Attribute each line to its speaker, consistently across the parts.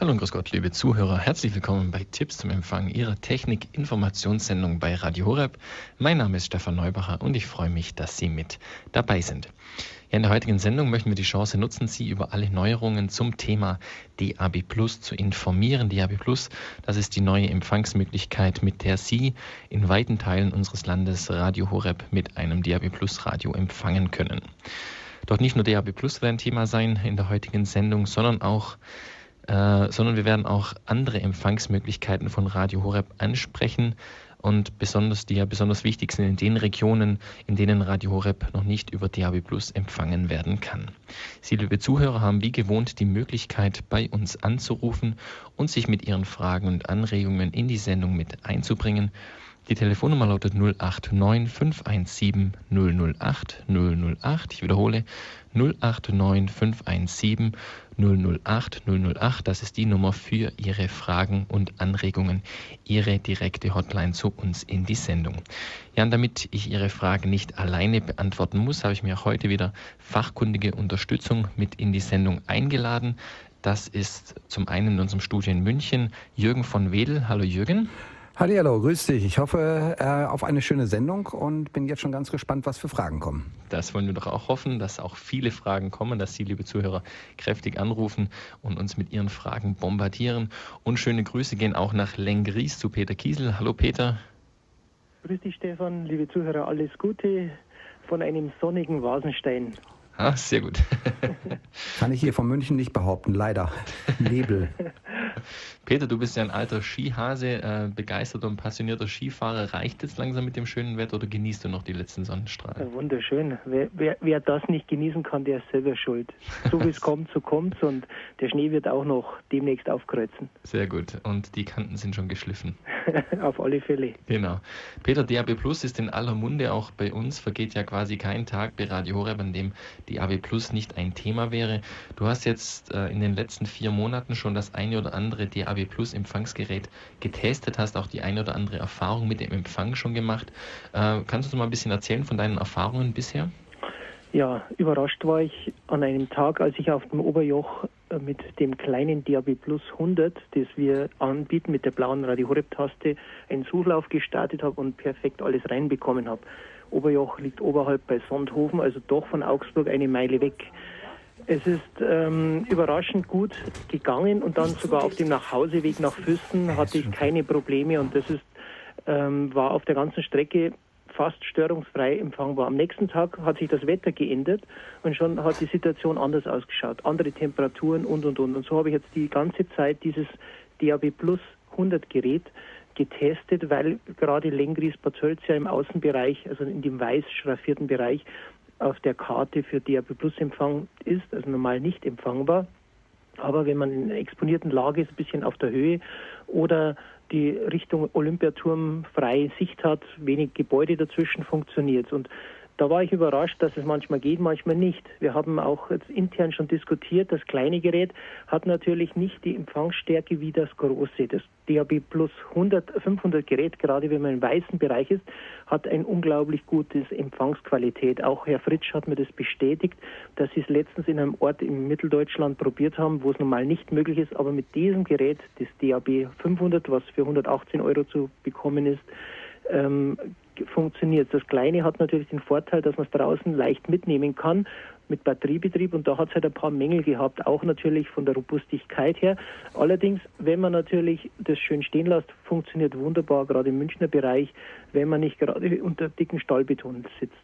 Speaker 1: Hallo und grüß Gott, liebe Zuhörer. Herzlich willkommen bei Tipps zum Empfang Ihrer Technik-Informationssendung bei Radio Horeb. Mein Name ist Stefan Neubacher und ich freue mich, dass Sie mit dabei sind. Ja, in der heutigen Sendung möchten wir die Chance nutzen, Sie über alle Neuerungen zum Thema DAB Plus zu informieren. DAB Plus, das ist die neue Empfangsmöglichkeit, mit der Sie in weiten Teilen unseres Landes Radio Horeb mit einem DAB Plus Radio empfangen können. Doch nicht nur DAB Plus wird ein Thema sein in der heutigen Sendung, sondern auch äh, sondern wir werden auch andere Empfangsmöglichkeiten von Radio Horeb ansprechen und besonders die ja besonders wichtig sind in den Regionen, in denen Radio Horeb noch nicht über DAB Plus empfangen werden kann. Sie, liebe Zuhörer, haben wie gewohnt die Möglichkeit, bei uns anzurufen und sich mit Ihren Fragen und Anregungen in die Sendung mit einzubringen. Die Telefonnummer lautet 089 517 008 008. Ich wiederhole 089 517 008 008. Das ist die Nummer für Ihre Fragen und Anregungen, Ihre direkte Hotline zu uns in die Sendung. Ja, und damit ich Ihre Fragen nicht alleine beantworten muss, habe ich mir auch heute wieder fachkundige Unterstützung mit in die Sendung eingeladen. Das ist zum einen in unserem Studio in München Jürgen von Wedel. Hallo Jürgen.
Speaker 2: Hallo, grüß dich. Ich hoffe äh, auf eine schöne Sendung und bin jetzt schon ganz gespannt, was für Fragen kommen.
Speaker 1: Das wollen wir doch auch hoffen, dass auch viele Fragen kommen, dass Sie, liebe Zuhörer, kräftig anrufen und uns mit Ihren Fragen bombardieren. Und schöne Grüße gehen auch nach Lengries zu Peter Kiesel. Hallo Peter.
Speaker 3: Grüß dich Stefan, liebe Zuhörer, alles Gute von einem sonnigen Vasenstein.
Speaker 1: Ah, sehr gut.
Speaker 2: Kann ich hier von München nicht behaupten, leider. Nebel.
Speaker 1: Peter, du bist ja ein alter Skihase, äh, begeisterter und passionierter Skifahrer. Reicht es langsam mit dem schönen Wetter oder genießt du noch die letzten Sonnenstrahlen?
Speaker 3: Ja, wunderschön. Wer, wer, wer, das nicht genießen kann, der ist selber schuld. So wie es kommt, so kommt es und der Schnee wird auch noch demnächst aufkreuzen.
Speaker 1: Sehr gut. Und die Kanten sind schon geschliffen.
Speaker 3: Auf alle Fälle.
Speaker 1: Genau. Peter, DAB Plus ist in aller Munde. Auch bei uns vergeht ja quasi kein Tag bei Radio Horeb, an dem DAB Plus nicht ein Thema wäre. Du hast jetzt äh, in den letzten vier Monaten schon das eine oder andere DAB Plus Empfangsgerät getestet, hast auch die eine oder andere Erfahrung mit dem Empfang schon gemacht. Äh, kannst du uns mal ein bisschen erzählen von deinen Erfahrungen bisher?
Speaker 3: Ja, überrascht war ich an einem Tag, als ich auf dem Oberjoch äh, mit dem kleinen DAB Plus 100, das wir anbieten mit der blauen Radio Horeb Taste, einen Suchlauf gestartet habe und perfekt alles reinbekommen habe. Oberjoch liegt oberhalb bei Sonthofen, also doch von Augsburg eine Meile weg. Es ist ähm, überraschend gut gegangen und dann sogar auf dem Nachhauseweg nach Füssen hatte ich keine Probleme und das ist, ähm, war auf der ganzen Strecke fast störungsfrei empfangbar. Am nächsten Tag hat sich das Wetter geändert und schon hat die Situation anders ausgeschaut. Andere Temperaturen und und und. Und so habe ich jetzt die ganze Zeit dieses DAB Plus 100 Gerät getestet, weil gerade Lengries Bad ja im Außenbereich, also in dem weiß schraffierten Bereich, auf der Karte für DAB Plus Empfang ist, also normal nicht empfangbar. Aber wenn man in einer exponierten Lage ist, ein bisschen auf der Höhe oder die Richtung Olympiaturm freie Sicht hat, wenig Gebäude dazwischen funktioniert. Und da war ich überrascht, dass es manchmal geht, manchmal nicht. Wir haben auch intern schon diskutiert, das kleine Gerät hat natürlich nicht die Empfangsstärke wie das große. Das DAB Plus 100, 500 Gerät, gerade wenn man im weißen Bereich ist, hat ein unglaublich gutes Empfangsqualität. Auch Herr Fritsch hat mir das bestätigt, dass sie es letztens in einem Ort in Mitteldeutschland probiert haben, wo es normal nicht möglich ist, aber mit diesem Gerät, das DAB 500, was für 118 Euro zu bekommen ist, ähm, funktioniert. Das Kleine hat natürlich den Vorteil, dass man es draußen leicht mitnehmen kann mit Batteriebetrieb und da hat es halt ein paar Mängel gehabt, auch natürlich von der Robustigkeit her. Allerdings, wenn man natürlich das schön stehen lässt, funktioniert wunderbar, gerade im Münchner Bereich, wenn man nicht gerade unter dicken Stahlbeton sitzt.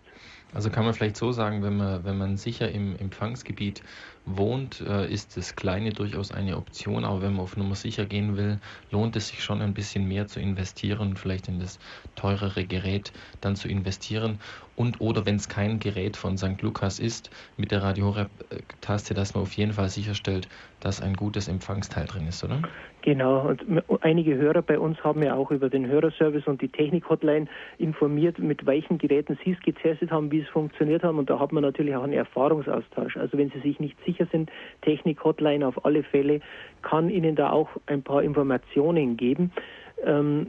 Speaker 1: Also kann man vielleicht so sagen, wenn man, wenn man sicher im Empfangsgebiet wohnt, äh, ist das Kleine durchaus eine Option, aber wenn man auf Nummer sicher gehen will, lohnt es sich schon ein bisschen mehr zu investieren, vielleicht in das teurere Gerät dann zu investieren und oder wenn es kein Gerät von St. Lukas ist, mit der Radio Horeb-Taste, dass man auf jeden Fall sicherstellt, dass ein gutes Empfangsteil drin ist, oder?
Speaker 3: Genau, und einige Hörer bei uns haben ja auch über den Hörerservice und die Technik-Hotline informiert, mit welchen Geräten sie es getestet haben, wie es funktioniert haben und da hat man natürlich auch einen Erfahrungsaustausch. Also wenn Sie sich nicht sicher sind, Technik-Hotline auf alle Fälle kann Ihnen da auch ein paar Informationen geben. Ähm,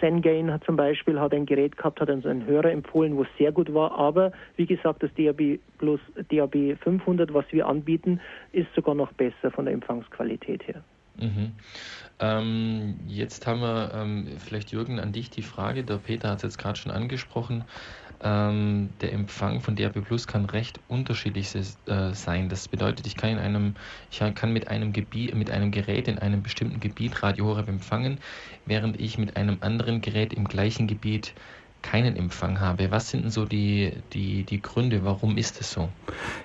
Speaker 3: Sengain hat zum Beispiel hat ein Gerät gehabt, hat uns einen Hörer empfohlen, wo es sehr gut war. Aber wie gesagt, das DAB Plus DAB 500, was wir anbieten, ist sogar noch besser von der Empfangsqualität her.
Speaker 1: Mhm. Ähm, jetzt haben wir ähm, vielleicht Jürgen an dich die Frage, der Peter hat es jetzt gerade schon angesprochen. Ähm, der Empfang von DAB Plus kann recht unterschiedlich äh, sein. Das bedeutet, ich kann in einem, ich kann mit einem Gebiet, mit einem Gerät in einem bestimmten Gebiet Radio Horeb empfangen, während ich mit einem anderen Gerät im gleichen Gebiet keinen Empfang habe. Was sind denn so die, die, die Gründe? Warum ist es so?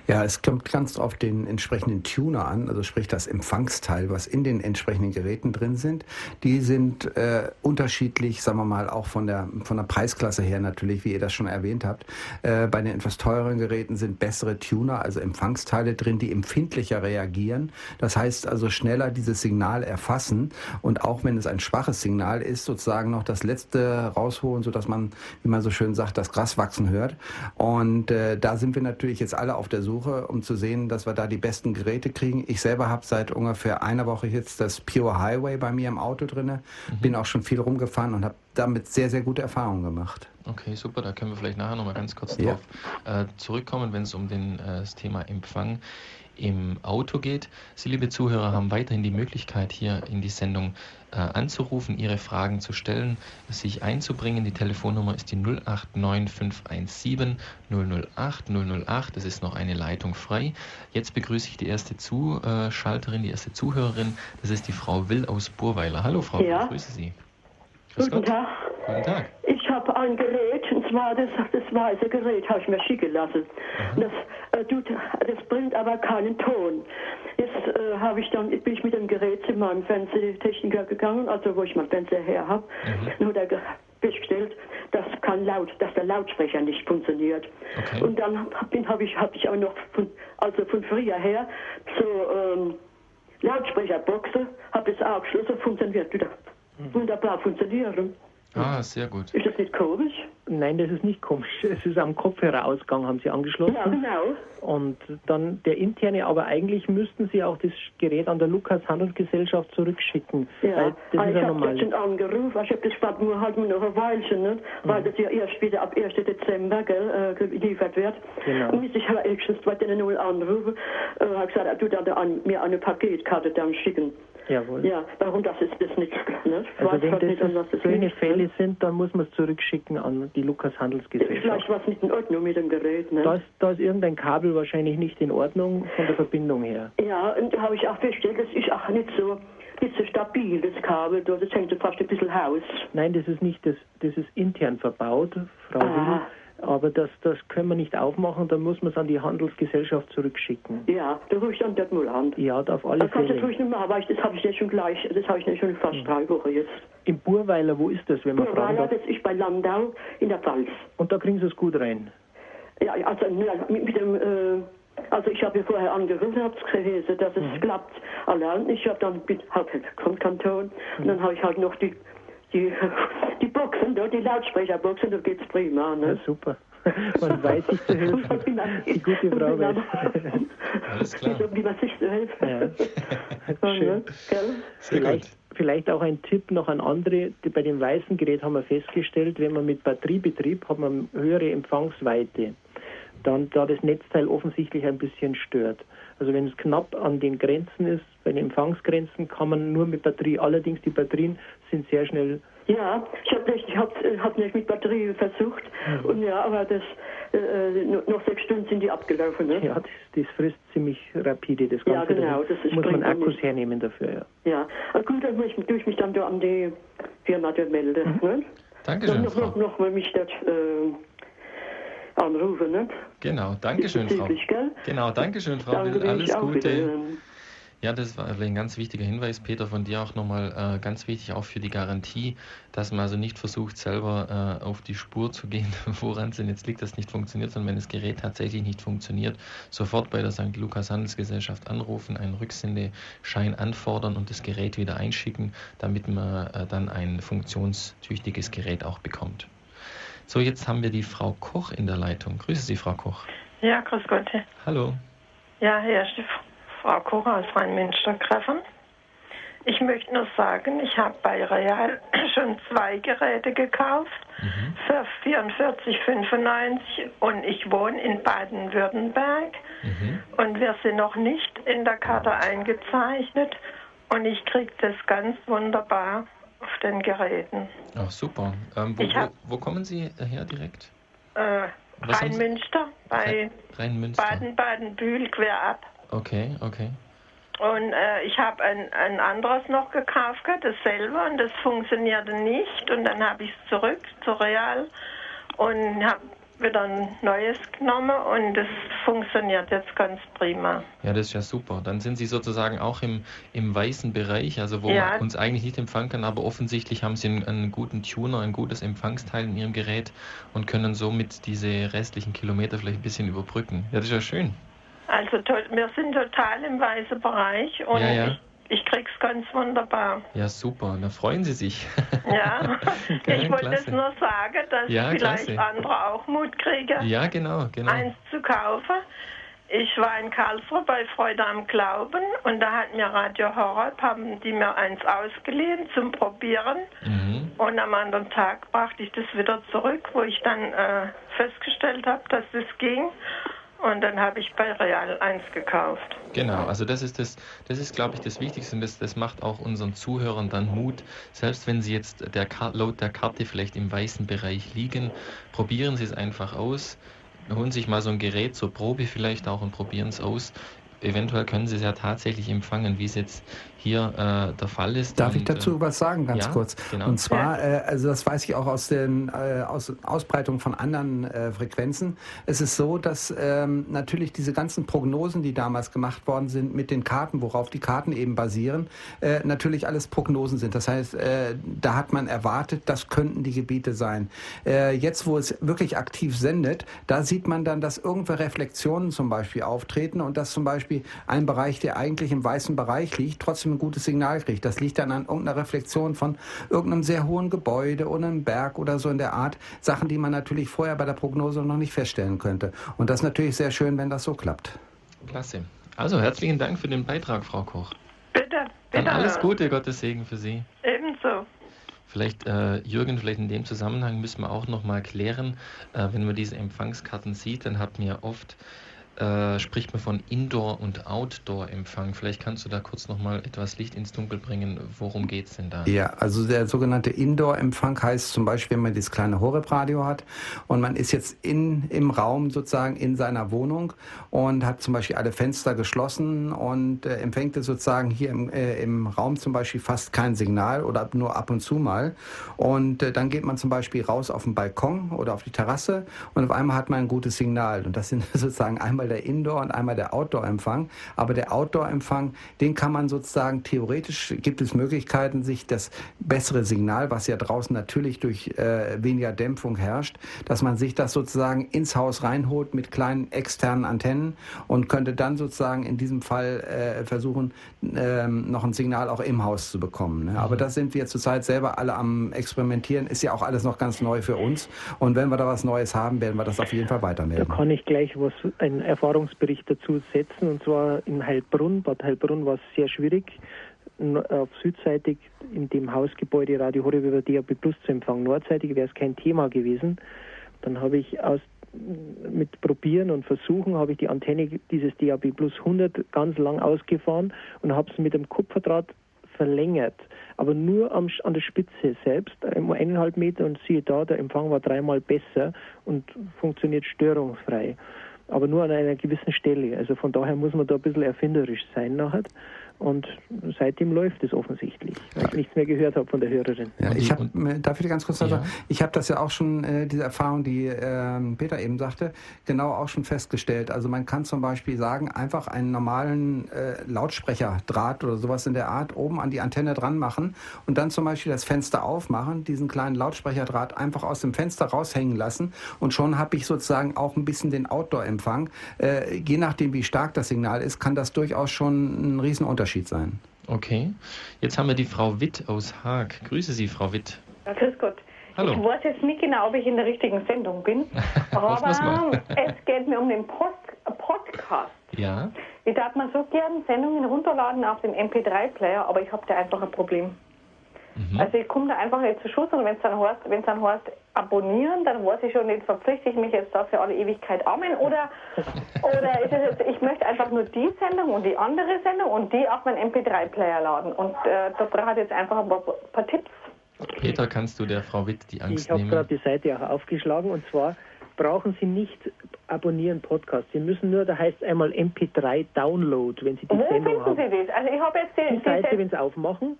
Speaker 2: Ja, es kommt ganz auf den entsprechenden Tuner an, also sprich das Empfangsteil, was in den entsprechenden Geräten drin sind. Die sind äh, unterschiedlich, sagen wir mal, auch von der, von der Preisklasse her natürlich, wie ihr das schon erwähnt habt. Äh, bei den etwas teureren Geräten sind bessere Tuner, also Empfangsteile drin, die empfindlicher reagieren. Das heißt also schneller dieses Signal erfassen und auch wenn es ein schwaches Signal ist, sozusagen noch das letzte rausholen, sodass man wie man so schön sagt, das Gras wachsen hört. Und äh, da sind wir natürlich jetzt alle auf der Suche, um zu sehen, dass wir da die besten Geräte kriegen. Ich selber habe seit ungefähr einer Woche jetzt das Pure Highway bei mir im Auto drin. Mhm. Bin auch schon viel rumgefahren und habe damit sehr, sehr gute Erfahrungen gemacht.
Speaker 1: Okay, super. Da können wir vielleicht nachher nochmal ganz kurz drauf ja. äh, zurückkommen, wenn es um den, äh, das Thema Empfang im Auto geht. Sie, liebe Zuhörer, haben weiterhin die Möglichkeit, hier in die Sendung äh, anzurufen, Ihre Fragen zu stellen, sich einzubringen. Die Telefonnummer ist die 089517 008 008. Es ist noch eine Leitung frei. Jetzt begrüße ich die erste Zuschalterin, die erste Zuhörerin. Das ist die Frau Will aus Burweiler. Hallo, Frau
Speaker 4: ja.
Speaker 1: ich grüße Sie.
Speaker 4: Grüß Guten Tag.
Speaker 1: Guten Tag.
Speaker 4: Ich habe ein Gerät, und zwar das, das weiße Gerät, habe ich mir schicken lassen. Das, äh, tut, das bringt aber keinen Ton. Jetzt äh, habe ich dann, bin ich mit dem Gerät zu meinem Fernsehtechniker gegangen, also wo ich mein Fernseher her habe. Mhm. Und er festgestellt, dass kein Laut, dass der Lautsprecher nicht funktioniert. Okay. Und dann habe hab ich, hab ich auch noch von, also von früher her so ähm, Lautsprecherboxen, habe das auch geschlossen, funktioniert wieder Mhm. wunderbar funktionieren.
Speaker 1: Ah, sehr gut.
Speaker 4: Ist das nicht komisch?
Speaker 3: Nein, das ist nicht komisch. Es ist am Kopfhörerausgang, haben Sie angeschlossen.
Speaker 4: Ja, genau.
Speaker 3: Und dann der interne, aber eigentlich müssten Sie auch das Gerät an der Lukas Handelsgesellschaft zurückschicken.
Speaker 4: Ja, das ah, ich ja habe schon angerufen, ich habe das spart nur halt nur noch ein Weilchen, ne? weil mhm. das ja erst wieder ab 1. Dezember gell, äh, geliefert wird. Genau. Und ich habe erstens bei denen null anrufen, äh, habe gesagt, du da an, mir eine Paketkarte dann schicken.
Speaker 3: Jawohl.
Speaker 4: Ja, warum das ist das nicht. Ne?
Speaker 3: Also wenn das, nicht, das, das solche Fälle sind, dann muss man es zurückschicken an die Lukas Handelsgesellschaft.
Speaker 4: Vielleicht was nicht in Ordnung mit dem Gerät. Ne?
Speaker 3: Da, ist, da ist irgendein Kabel wahrscheinlich nicht in Ordnung von der Verbindung her.
Speaker 4: Ja, und da habe ich auch festgestellt, das ist auch nicht so, nicht so stabil, das Kabel. Das hängt fast ein bisschen raus.
Speaker 3: Nein, das ist nicht, das, das ist intern verbaut, Frau ah. Will. Aber das, das können wir nicht aufmachen, dann muss man es an die Handelsgesellschaft zurückschicken.
Speaker 4: Ja, da rufe ich dann dort mal an.
Speaker 3: Ja, auf alle
Speaker 4: das
Speaker 3: Fälle.
Speaker 4: Das ich nicht mehr, aber das habe ich jetzt schon gleich, das habe ich jetzt schon fast mhm. drei Wochen jetzt.
Speaker 3: In Burweiler, wo ist das, wenn man
Speaker 4: Burweiler, fragen darf? das ist bei Landau in der Pfalz.
Speaker 3: Und da kriegen Sie es gut rein?
Speaker 4: Ja, also mit, mit dem... Äh, also ich habe ja vorher angerufen, habe es gelesen, dass es mhm. klappt. Allein ich habe dann mit halt Kanton mhm. und dann habe ich halt noch die die, die Boxen, da, die Lautsprecherboxen, da geht's prima. Ne?
Speaker 3: Ja, super. Man weiß sich zu helfen. Die gute Frau weiß.
Speaker 1: Alles klar.
Speaker 4: Wie man sich zu helfen.
Speaker 3: Ja. Schön. Vielleicht, vielleicht auch ein Tipp noch an andere. Bei dem weißen Gerät haben wir festgestellt, wenn man mit Batteriebetrieb hat man höhere Empfangsweite. Dann, da das Netzteil offensichtlich ein bisschen stört. Also wenn es knapp an den Grenzen ist, bei den Empfangsgrenzen, kann man nur mit Batterie. Allerdings die Batterien sind sehr schnell.
Speaker 4: Ja, ich habe ich hab, hab nicht mit Batterie versucht. Mhm. Und ja, aber das äh, noch sechs Stunden sind die abgelaufen. Ne?
Speaker 3: Ja, das, das frisst ziemlich rapide das Ganze.
Speaker 4: Ja, genau. Das
Speaker 3: ist muss man Akkus nicht. hernehmen dafür. Ja.
Speaker 4: Ja, also gut, dann muss ich, ich mich dann da an die Firma dort melden. Mhm. Ne?
Speaker 1: Dankeschön.
Speaker 4: Noch, noch, noch mal mich dort. Äh, anrufen. Ne?
Speaker 1: Genau, danke schön, Frau.
Speaker 4: Gell?
Speaker 1: Genau, danke schön, Frau
Speaker 4: danke.
Speaker 1: Alles Gute. Ja, das war ein ganz wichtiger Hinweis, Peter, von dir auch nochmal äh, ganz wichtig, auch für die Garantie, dass man also nicht versucht, selber äh, auf die Spur zu gehen, woran es denn jetzt liegt, dass es nicht funktioniert, sondern wenn das Gerät tatsächlich nicht funktioniert, sofort bei der St. Lukas Handelsgesellschaft anrufen, einen Rücksendeschein anfordern und das Gerät wieder einschicken, damit man äh, dann ein funktionstüchtiges Gerät auch bekommt. So, jetzt haben wir die Frau Koch in der Leitung. Grüße Sie, Frau Koch.
Speaker 5: Ja, grüß Gott.
Speaker 1: Hallo.
Speaker 5: Ja, hier ist die Frau Koch aus Rhein-Münster-Greffen. Ich möchte nur sagen, ich habe bei Real schon zwei Geräte gekauft mhm. für 44,95 und ich wohne in Baden-Württemberg mhm. und wir sind noch nicht in der Karte eingezeichnet Und ich kriege das ganz wunderbar auf den Geräten.
Speaker 1: Ach, super. Ähm, wo,
Speaker 5: hab,
Speaker 1: wo, wo, kommen Sie her direkt?
Speaker 5: Äh, Rhein-Münster, bei Baden-Baden-Bühl quer ab.
Speaker 1: Okay, okay.
Speaker 5: Und äh, ich habe ein, ein anderes noch gekauft, dasselbe, und das funktionierte nicht. Und dann habe ich es zurück zu Real und habe wieder ein neues genommen und das funktioniert jetzt ganz prima.
Speaker 1: Ja, das ist ja super. Dann sind Sie sozusagen auch im, im weißen Bereich, also wo ja. man uns eigentlich nicht empfangen kann, aber offensichtlich haben Sie einen, einen, guten Tuner, ein gutes Empfangsteil in Ihrem Gerät und können somit diese restlichen Kilometer vielleicht ein bisschen überbrücken. Ja, das ist ja schön.
Speaker 5: Also wir sind total im weißen Bereich und ja, ja. ich ich krieg's ganz wunderbar.
Speaker 1: Ja, super. Da freuen Sie sich.
Speaker 5: Ja, ich wollte es nur sagen, dass ja, vielleicht klasse. andere auch Mut kriegen,
Speaker 1: ja, genau, genau.
Speaker 5: eins zu kaufen. Ich war in Karlsruhe bei Freude am Glauben und da hat mir Radio Horeb, haben die mir eins ausgeliehen zum Probieren. Mhm. Und am anderen Tag brachte ich das wieder zurück, wo ich dann äh, festgestellt habe, dass das ging. Und dann habe ich bei Real 1 gekauft.
Speaker 1: Genau, also das ist das, das ist, glaube ich, das Wichtigste und das, das macht auch unseren Zuhörern dann Mut. Selbst wenn sie jetzt der, laut der Karte vielleicht im weißen Bereich liegen, probieren sie es einfach aus. Holen sich mal so ein Gerät zur Probe vielleicht auch und probieren es aus eventuell können Sie es ja tatsächlich empfangen, wie es jetzt hier äh, der Fall ist.
Speaker 2: Darf und, ich dazu äh, was sagen, ganz ja, kurz? Genau. Und zwar, äh, also das weiß ich auch aus den äh, aus Ausbreitung von anderen äh, Frequenzen. Es ist so, dass ähm, natürlich diese ganzen Prognosen, die damals gemacht worden sind mit den Karten, worauf die Karten eben basieren, äh, natürlich alles Prognosen sind. Das heißt, da hat man erwartet, das könnten die Gebiete sein. jetzt, wo es wirklich aktiv sendet, da sieht man dann, dass irgendwelche Reflexionen zum Beispiel auftreten und dass zum Beispiel ein Bereich, der eigentlich im weißen Bereich liegt, trotzdem ein gutes Signal kriegt. Das liegt dann an irgendeiner Reflexion von irgendeinem sehr hohen Gebäude oder einem Berg oder so in der Art. Sachen, die man natürlich vorher bei der Prognose noch nicht feststellen könnte. Und das ist natürlich sehr schön, wenn das so klappt.
Speaker 1: Klasse. Also herzlichen Dank für den Beitrag, Frau Koch.
Speaker 5: Bitte, bitte.
Speaker 1: Dann alles Gute, Gottes Segen für Sie.
Speaker 5: Ebenso.
Speaker 1: Vielleicht, äh, Jürgen, vielleicht in dem Zusammenhang müssen wir auch nochmal klären, äh, wenn man diese Empfangskarten sieht, dann hat mir oft äh, spricht man von Indoor- und Outdoor-Empfang. Vielleicht kannst du da kurz nochmal etwas Licht ins Dunkel bringen. Worum geht es denn da?
Speaker 2: Ja, also der sogenannte Indoor-Empfang heißt zum Beispiel, wenn man dieses kleine Horeb-Radio hat und man ist jetzt in, im Raum sozusagen in seiner Wohnung und hat zum Beispiel alle Fenster geschlossen und äh, empfängt es sozusagen hier im, äh, im Raum zum Beispiel fast kein Signal oder nur ab und zu mal. Und äh, dann geht man zum Beispiel raus auf den Balkon oder auf die Terrasse und auf einmal hat man ein gutes Signal. Und das sind sozusagen einmal einmal der Indoor- und einmal der Outdoor-Empfang. Aber der Outdoor-Empfang, den kann man sozusagen theoretisch, gibt es Möglichkeiten, sich das bessere Signal, was ja draußen natürlich durch äh, weniger Dämpfung herrscht, dass man sich das sozusagen ins Haus reinholt mit kleinen externen Antennen und könnte dann sozusagen in diesem Fall äh, versuchen, äh, noch ein Signal auch im Haus zu bekommen. Ne? Aber mhm. das sind wir zurzeit selber alle am Experimentieren. Ist ja auch alles noch ganz neu für uns. Und wenn wir da was Neues haben, werden wir das auf jeden Fall weitermelden.
Speaker 3: Da kann ich gleich was, ein Erfahrungsbericht dazu setzen. Und zwar in Heilbrunn. Bad Heilbrunn war es sehr schwierig, auf südseitig in dem Hausgebäude Radio Horeb über DAB Plus zu empfangen. Nordseitig wäre es kein Thema gewesen. Dann habe ich aus mit Probieren und Versuchen habe ich die Antenne dieses DAB Plus 100 ganz lang ausgefahren und habe es mit dem Kupferdraht verlängert, aber nur am, an der Spitze selbst, um eineinhalb Meter und siehe da, der Empfang war dreimal besser und funktioniert störungsfrei aber nur an einer gewissen Stelle. Also von daher muss man da ein bisschen erfinderisch sein nachher. Und seitdem läuft es offensichtlich, weil ja. ich nichts mehr gehört habe von der Hörerin.
Speaker 2: Ja, ich hab, darf ich ganz kurz sagen? Ja. Ich habe das ja auch schon, äh, diese Erfahrung, die äh, Peter eben sagte, genau auch schon festgestellt. Also man kann zum Beispiel sagen, einfach einen normalen äh, Lautsprecherdraht oder sowas in der Art oben an die Antenne dran machen und dann zum Beispiel das Fenster aufmachen, diesen kleinen Lautsprecherdraht einfach aus dem Fenster raushängen lassen und schon habe ich sozusagen auch ein bisschen den Outdoor-Empfang. Äh, je nachdem, wie stark das Signal ist, kann das durchaus schon ein Riesenunterschied Unterschied sein.
Speaker 1: Okay. Jetzt haben wir die Frau Witt aus Haag. Grüße Sie, Frau Witt.
Speaker 6: Ja, grüß Gott. Hallo. Ich weiß jetzt nicht genau, ob ich in der richtigen Sendung bin, aber es geht mir um den Post Podcast.
Speaker 1: Ja.
Speaker 6: Ich darf mal so gerne Sendungen runterladen auf dem MP3-Player, aber ich habe da einfach ein Problem. Mhm. Also ich komme da einfach nicht zu Schuss und wenn es dann heißt, wenn es dann heißt, abonnieren, dann weiß ich schon nicht, verpflichte ich mich jetzt da für alle Ewigkeit amen oder, oder ist es jetzt, ich möchte einfach nur die Sendung und die andere Sendung und die auf meinen MP3-Player laden. Und äh, da brauche ich jetzt einfach ein paar, paar, Tipps.
Speaker 1: Peter, kannst du der Frau Witt die Angst
Speaker 3: ich nehmen?
Speaker 1: Ich
Speaker 3: habe gerade die Seite auch aufgeschlagen und zwar brauchen Sie nicht abonnieren Podcast. Sie müssen nur, da heißt es einmal MP3 Download, wenn Sie die
Speaker 6: Wo
Speaker 3: Sendung
Speaker 6: finden
Speaker 3: haben.
Speaker 6: Sie das? Also ich habe jetzt die,
Speaker 3: die Seite, wenn Sie aufmachen,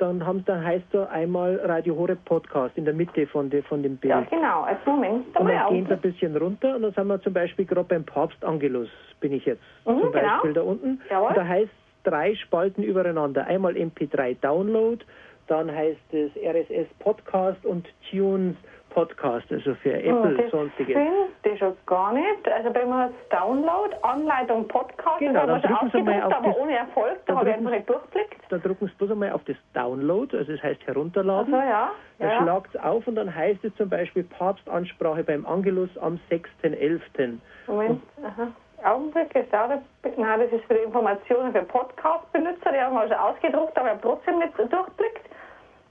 Speaker 3: dann, haben, dann heißt da einmal Radio Horeb Podcast in der Mitte von, de, von dem Bild.
Speaker 6: Ja, genau. Als Moment.
Speaker 3: Und dann gehen Sie ein bisschen runter und dann sind wir zum Beispiel gerade beim Papst Angelus, bin ich jetzt
Speaker 6: mhm,
Speaker 3: zum
Speaker 6: genau.
Speaker 3: Beispiel da unten.
Speaker 6: Jawohl.
Speaker 3: Und da heißt drei Spalten übereinander. Einmal MP3 Download, dann heißt es RSS Podcast und Tunes Podcast, also für Apple
Speaker 6: das
Speaker 3: sonstiges.
Speaker 6: Das schon gar nicht. Also bei mir heißt Download, Anleitung Podcast,
Speaker 3: Genau,
Speaker 6: das haben wir schon
Speaker 3: drücken Sie mal
Speaker 6: ausgedruckt,
Speaker 3: auf
Speaker 6: aber
Speaker 3: das-
Speaker 6: ohne Erfolg, da habe ich einfach nicht durchblickt.
Speaker 3: Da drücken Sie bloß einmal auf das Download, also es heißt herunterladen.
Speaker 6: Also ja,
Speaker 3: Da
Speaker 6: ja.
Speaker 3: schlagt es auf und dann heißt es zum Beispiel Papstansprache beim Angelus am 6.11.
Speaker 6: Moment, aha. Augenblick, ist da nein, das ist für die Informationen für Podcast-Benutzer, die haben wir schon ausgedruckt, aber ich habe trotzdem nicht durchblickt.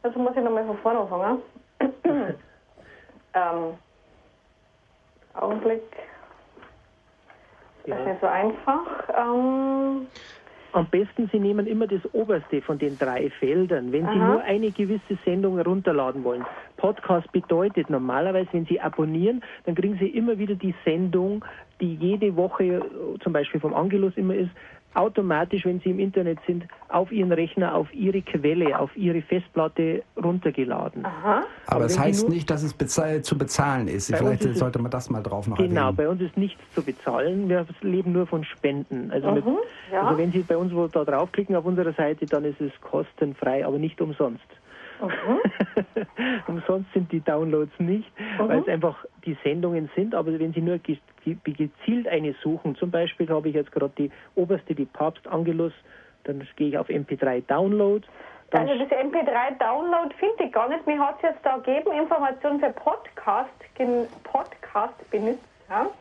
Speaker 6: Also muss ich nochmal von vorne anfangen. ähm, Augenblick, das ist
Speaker 3: Ja.
Speaker 6: nicht so einfach. Ähm,
Speaker 3: Am besten, Sie nehmen immer das oberste von den drei Feldern, wenn Sie
Speaker 6: Aha.
Speaker 3: nur eine gewisse Sendung herunterladen wollen. Podcast bedeutet normalerweise, wenn Sie abonnieren, dann kriegen Sie immer wieder die Sendung, die jede Woche äh, zum Beispiel vom Angelus immer ist, automatisch, wenn Sie im Internet sind, auf Ihren Rechner, auf Ihre Quelle, auf Ihre Festplatte runtergeladen.
Speaker 6: aha.
Speaker 2: Aber
Speaker 3: Aber
Speaker 2: es heißt
Speaker 3: nur-
Speaker 2: nicht, dass es bezahl zu bezahlen ist. Vielleicht
Speaker 3: ist
Speaker 2: sollte man das mal drauf noch
Speaker 3: Genau,
Speaker 2: erwähnen.
Speaker 3: bei uns ist nichts zu bezahlen. Wir leben nur von Spenden. Also, mit,
Speaker 6: Mhm, ja.
Speaker 3: also wenn Sie bei uns wo da draufklicken auf unserer Seite, dann ist es kostenfrei, aber nicht umsonst. umsonst sind die Downloads nicht, weil es einfach die Sendungen sind. Aber wenn Sie nur gezielt eine suchen, zum Beispiel habe ich jetzt gerade die oberste, die Papst Angelus, dann gehe ich auf MP3 Download.
Speaker 6: Also das MP3-Download finde ich gar nicht. Mir hat es jetzt da gegeben, Informationen für Podcast, gen- Podcast-Benutzer.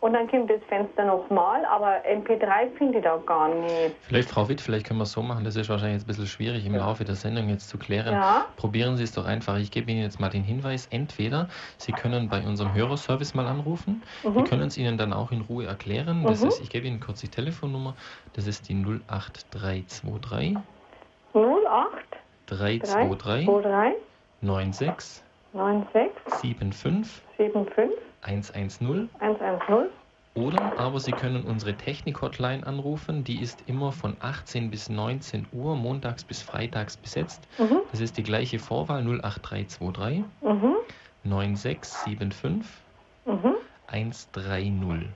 Speaker 6: Und dann kommt das Fenster nochmal, aber MP3 finde ich da gar nicht.
Speaker 1: Vielleicht, Frau Witt, vielleicht können wir es so machen, das ist wahrscheinlich jetzt ein bisschen schwierig im Laufe der Sendung jetzt zu klären.
Speaker 6: Ja.
Speaker 1: Probieren Sie es doch einfach. Ich gebe Ihnen jetzt mal den Hinweis, entweder Sie können bei unserem Hörerservice mal anrufen,
Speaker 6: Mhm.
Speaker 1: die können es Ihnen dann auch in Ruhe erklären. Das ist, ich gebe Ihnen kurz die Telefonnummer, das ist die 08323
Speaker 6: 08
Speaker 1: 323
Speaker 6: 23
Speaker 1: 96
Speaker 6: 96
Speaker 1: 75
Speaker 6: 75
Speaker 1: 110
Speaker 6: 110.
Speaker 1: Oder aber Sie können unsere Technik-Hotline anrufen. Die ist immer von 18 bis 19 Uhr, montags bis freitags besetzt.
Speaker 6: Mhm.
Speaker 1: Das ist die gleiche Vorwahl 08323
Speaker 6: Mhm.
Speaker 1: 9675
Speaker 6: Mhm.
Speaker 1: 130.